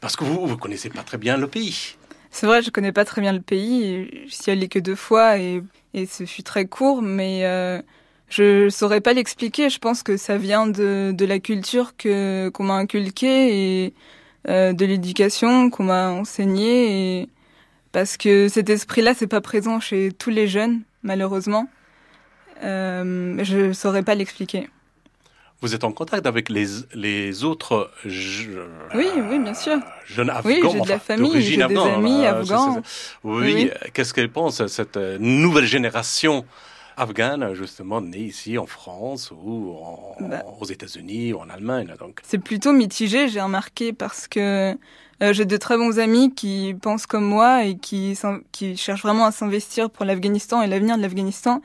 Parce que vous, vous connaissez pas très bien le pays. C'est vrai, je connais pas très bien le pays. Je suis allée que deux fois et, et ce fut très court, mais euh, je saurais pas l'expliquer. Je pense que ça vient de, de la culture que qu'on m'a inculquée et euh, de l'éducation qu'on m'a enseignée. Et parce que cet esprit-là, c'est pas présent chez tous les jeunes, malheureusement. Euh, je saurais pas l'expliquer. Vous êtes en contact avec les, les autres je- Oui, oui, bien sûr. jeunes Oui, afghans, j'ai de la famille, d'origine j'ai des afghane, amis euh, afghans. Oui, Oui, oui. euh, qu'est-ce qu'elle pense, cette euh, nouvelle génération afghane, justement, née ici en France ou en- Bah. aux États-Unis ou en Allemagne donc? C'est plutôt mitigé, j'ai remarqué, parce que euh, j'ai de très bons amis qui pensent comme moi et qui cherchent vraiment à s'investir pour l'Afghanistan et l'avenir de l'Afghanistan.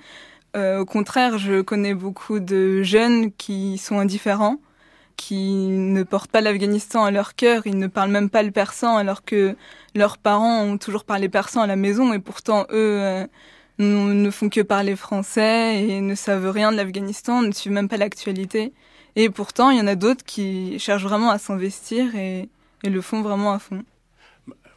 Euh, au contraire, je connais beaucoup de jeunes qui sont indifférents, qui ne portent pas l'Afghanistan à leur cœur, ils ne parlent même pas le persan alors que leurs parents ont toujours parlé persan à la maison et pourtant eux euh, ne font que parler français et ne savent rien de l'Afghanistan, ne suivent même pas l'actualité. Et pourtant, il y en a d'autres qui cherchent vraiment à s'investir et, et le font vraiment à fond.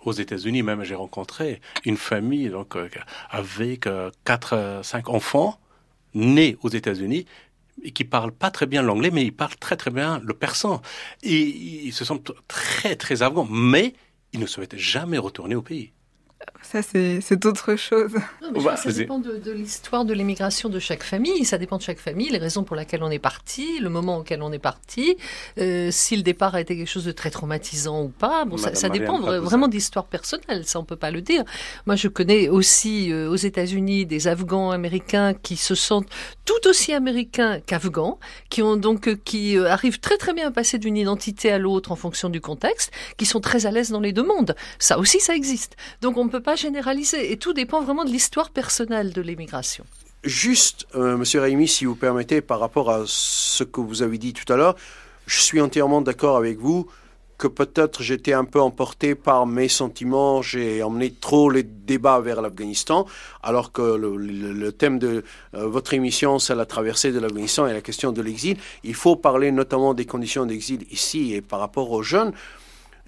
Aux États-Unis, même, j'ai rencontré une famille donc euh, avec euh, quatre, euh, cinq enfants nés aux États-Unis et qui parlent pas très bien l'anglais, mais ils parlent très très bien le persan. Et ils se sentent très très afghans, mais ils ne souhaitent jamais retourner au pays. Ça, c'est autre chose. ça dépend de, l'histoire de l'émigration de chaque famille. Ça dépend de chaque famille, les raisons pour lesquelles on est parti, le moment auquel on est parti, euh, si le départ a été quelque chose de très traumatisant ou pas. Bon, ça, dépend vraiment de l'histoire personnelle, ça on peut pas le dire. Moi, je connais aussi euh, aux États-Unis des Afghans américains qui se sentent tout aussi américains qu'afghans, qui ont donc euh, qui arrivent très très bien à passer d'une identité à l'autre en fonction du contexte, qui sont très à l'aise dans les deux mondes. Ça aussi, ça existe. Donc on ne peut pas généraliser. Et tout dépend vraiment de l'histoire personnelle de l'immigration. Juste, euh, Monsieur Raimi, si vous permettez, par rapport à ce que vous avez dit tout à l'heure, je suis entièrement d'accord avec vous que peut-être j'étais un peu emporté par mes sentiments, j'ai emmené trop les débats vers l'Afghanistan, alors que le, thème de euh, votre émission, c'est la traversée de l'Afghanistan et la question de l'exil. Il faut parler notamment des conditions d'exil ici et par rapport aux jeunes.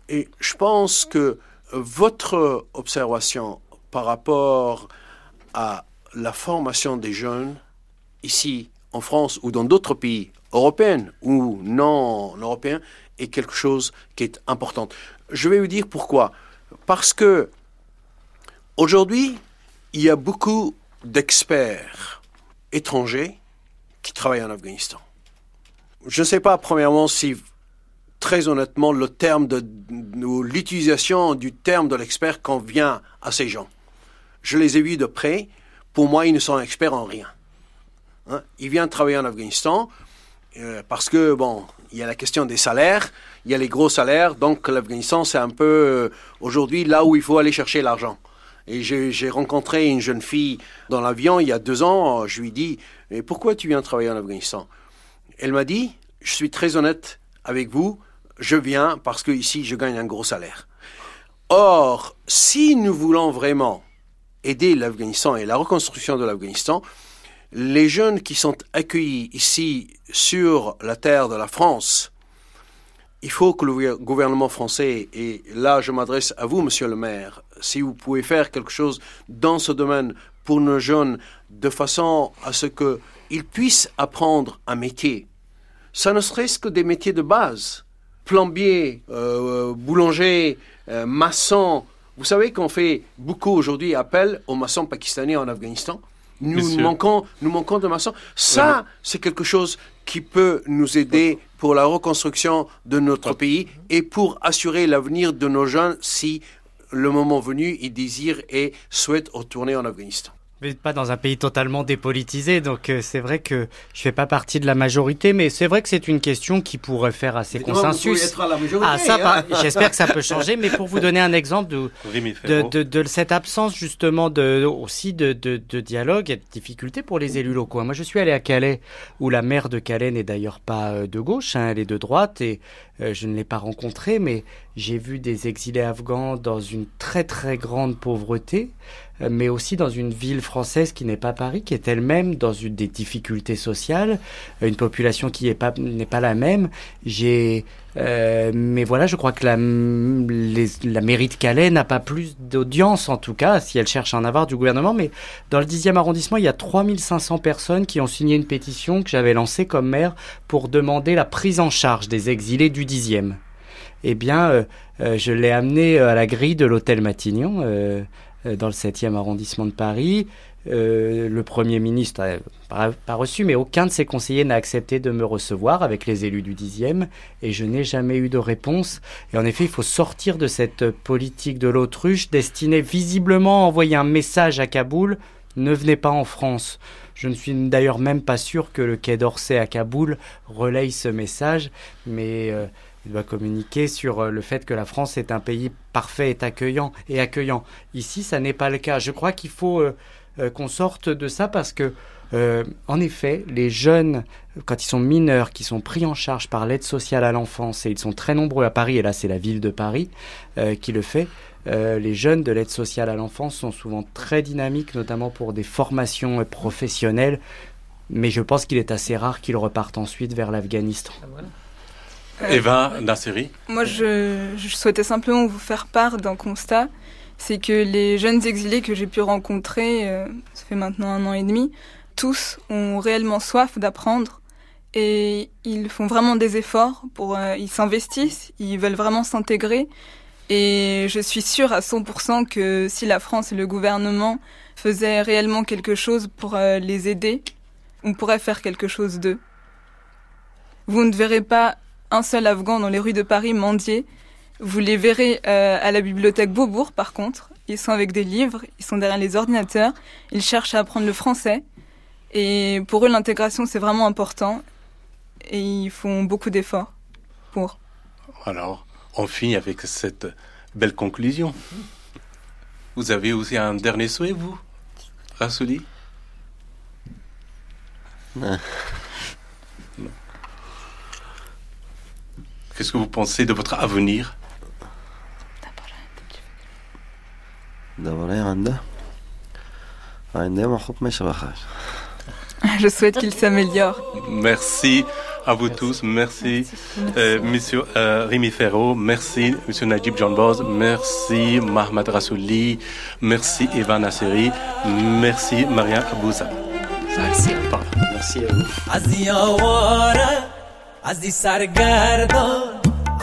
Et je pense que votre observation par rapport à la formation des jeunes ici en France ou dans d'autres pays européens ou non européens est quelque chose qui est important. Je vais vous dire pourquoi. Parce que aujourd'hui, il y a beaucoup d'experts étrangers qui travaillent en Afghanistan. Je ne sais pas, premièrement, si très honnêtement, le terme de, l'utilisation du terme de l'expert convient à ces gens. Je les ai vus de près. Pour moi, ils ne sont experts en rien. Hein? Ils viennent travailler en Afghanistan euh, parce que, bon, il y a la question des salaires, il y a les gros salaires, donc l'Afghanistan, c'est un peu euh, aujourd'hui là où il faut aller chercher l'argent. Et j'ai rencontré une jeune fille dans l'avion il y a deux ans, je lui ai dit, mais pourquoi tu viens travailler en Afghanistan? Elle m'a dit, je suis très honnête avec vous, je viens parce que ici je gagne un gros salaire. Or, si nous voulons vraiment aider l'Afghanistan et la reconstruction de l'Afghanistan, les jeunes qui sont accueillis ici sur la terre de la France, il faut que le gouvernement français, et là je m'adresse à vous, monsieur le maire, si vous pouvez faire quelque chose dans ce domaine pour nos jeunes de façon à ce qu'ils puissent apprendre un métier, ça ne serait-ce que des métiers de base plombier, euh, boulanger, euh, maçon. Vous savez qu'on fait beaucoup aujourd'hui appel aux maçons pakistanais en Afghanistan. Nous manquons, nous manquons de maçons. Ça, c'est quelque chose qui peut nous aider pour la reconstruction de notre pays et pour assurer l'avenir de nos jeunes si le moment venu, ils désirent et souhaitent retourner en Afghanistan mais pas dans un pays totalement dépolitisé, donc euh, c'est vrai que je fais pas partie de la majorité, mais c'est vrai que c'est une question qui pourrait faire assez consensus. Être à la majorité, ah ça, hein. [LAUGHS] j'espère que ça peut changer, mais pour vous donner un exemple de de, de, cette absence justement de aussi de, de, dialogue et de difficulté pour les élus locaux. Moi, je suis allé à Calais, où la maire de Calais n'est d'ailleurs pas euh, de gauche, hein, elle est de droite, et euh, je ne l'ai pas rencontrée, mais j'ai vu des exilés afghans dans une très très grande pauvreté. Euh, mais aussi dans une ville française qui n'est pas Paris, qui est elle-même dans une, des difficultés sociales, une population qui n'est pas, la même. J'ai, euh, mais voilà, je crois que la, mairie de Calais n'a pas plus d'audience, en tout cas, si elle cherche à en avoir du gouvernement. Mais dans le 10e arrondissement, il y a 3500 personnes qui ont signé une pétition que j'avais lancée comme maire pour demander la prise en charge des exilés du 10e. Eh bien, euh, euh, je l'ai amené à la grille de l'hôtel Matignon. Euh, dans le 7e arrondissement de Paris. Euh, le Premier ministre n'a pas, reçu, mais aucun de ses conseillers n'a accepté de me recevoir avec les élus du 10e, et je n'ai jamais eu de réponse. Et en effet, il faut sortir de cette politique de l'autruche destinée visiblement à envoyer un message à Kaboul, ne venez pas en France. Je ne suis d'ailleurs même pas sûr que le Quai d'Orsay à Kaboul relaye ce message, mais... Euh, il doit communiquer sur euh, le fait que la France est un pays parfait et accueillant et accueillant. Ici, ça n'est pas le cas. Je crois qu'il faut euh, euh, qu'on sorte de ça parce que, en effet, les jeunes, quand ils sont mineurs, qui sont pris en charge par l'aide sociale à l'enfance, et ils sont très nombreux à Paris, et là c'est la ville de Paris qui le fait, les jeunes de l'aide sociale à l'enfance sont souvent très dynamiques, notamment pour des formations professionnelles, mais je pense qu'il est assez rare qu'ils repartent ensuite vers l'Afghanistan. Ah, voilà. Eva Nasseri Moi, je, souhaitais simplement vous faire part d'un constat. C'est que les jeunes exilés que j'ai pu rencontrer, euh, ça fait maintenant un an et demi, tous ont réellement soif d'apprendre et ils font vraiment des efforts pour, euh, ils s'investissent, ils veulent vraiment s'intégrer. Et je suis sûre à 100% que si la France et le gouvernement faisaient réellement quelque chose pour euh, les aider, on pourrait faire quelque chose d'eux. Vous ne verrez pas un seul Afghan dans les rues de Paris mendier. Vous les verrez euh, à la bibliothèque Beaubourg, par contre. Ils sont avec des livres, ils sont derrière les ordinateurs, ils cherchent à apprendre le français. Et pour eux, l'intégration, c'est vraiment important. Et ils font beaucoup d'efforts pour. Alors, on finit avec cette belle conclusion. Vous avez aussi un dernier souhait, vous, Rassouli? Qu'est-ce que vous pensez de votre avenir? [LAUGHS] Je souhaite qu'il s'améliore. Merci à vous tous. Merci, merci. Euh, Monsieur euh, Rémi Ferro, merci Monsieur Najib Janboz, merci Mahmoud Rassouli, merci Evan Asseri, merci Maria Abouza. Merci. Merci à vous.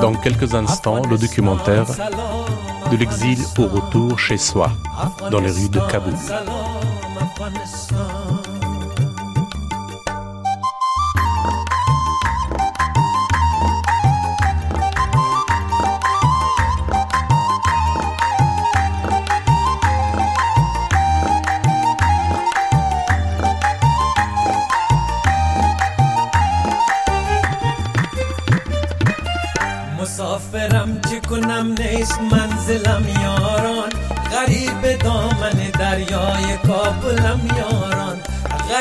Dans quelques instants, le documentaire de l'exil au retour chez soi, dans les rues de Kaboul.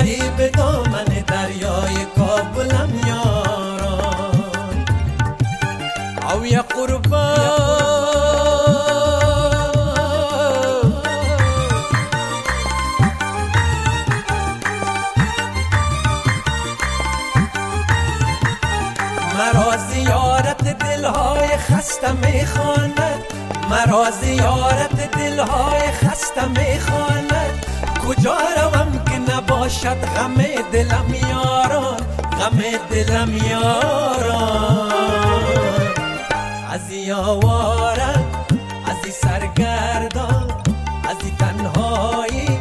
Caribe. که نباشد غم دلم یاران غم دلم یاران. از یاواره از سرگردان از تنهایی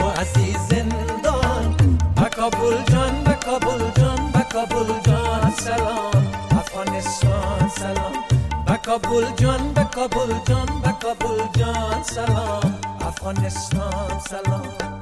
و از زندان. با کابل جان با کابل جان با کابل جان سلام. افغانستان سلام. با کابل جان با کابل جان با کابل جان سلام. افغانستان سلام.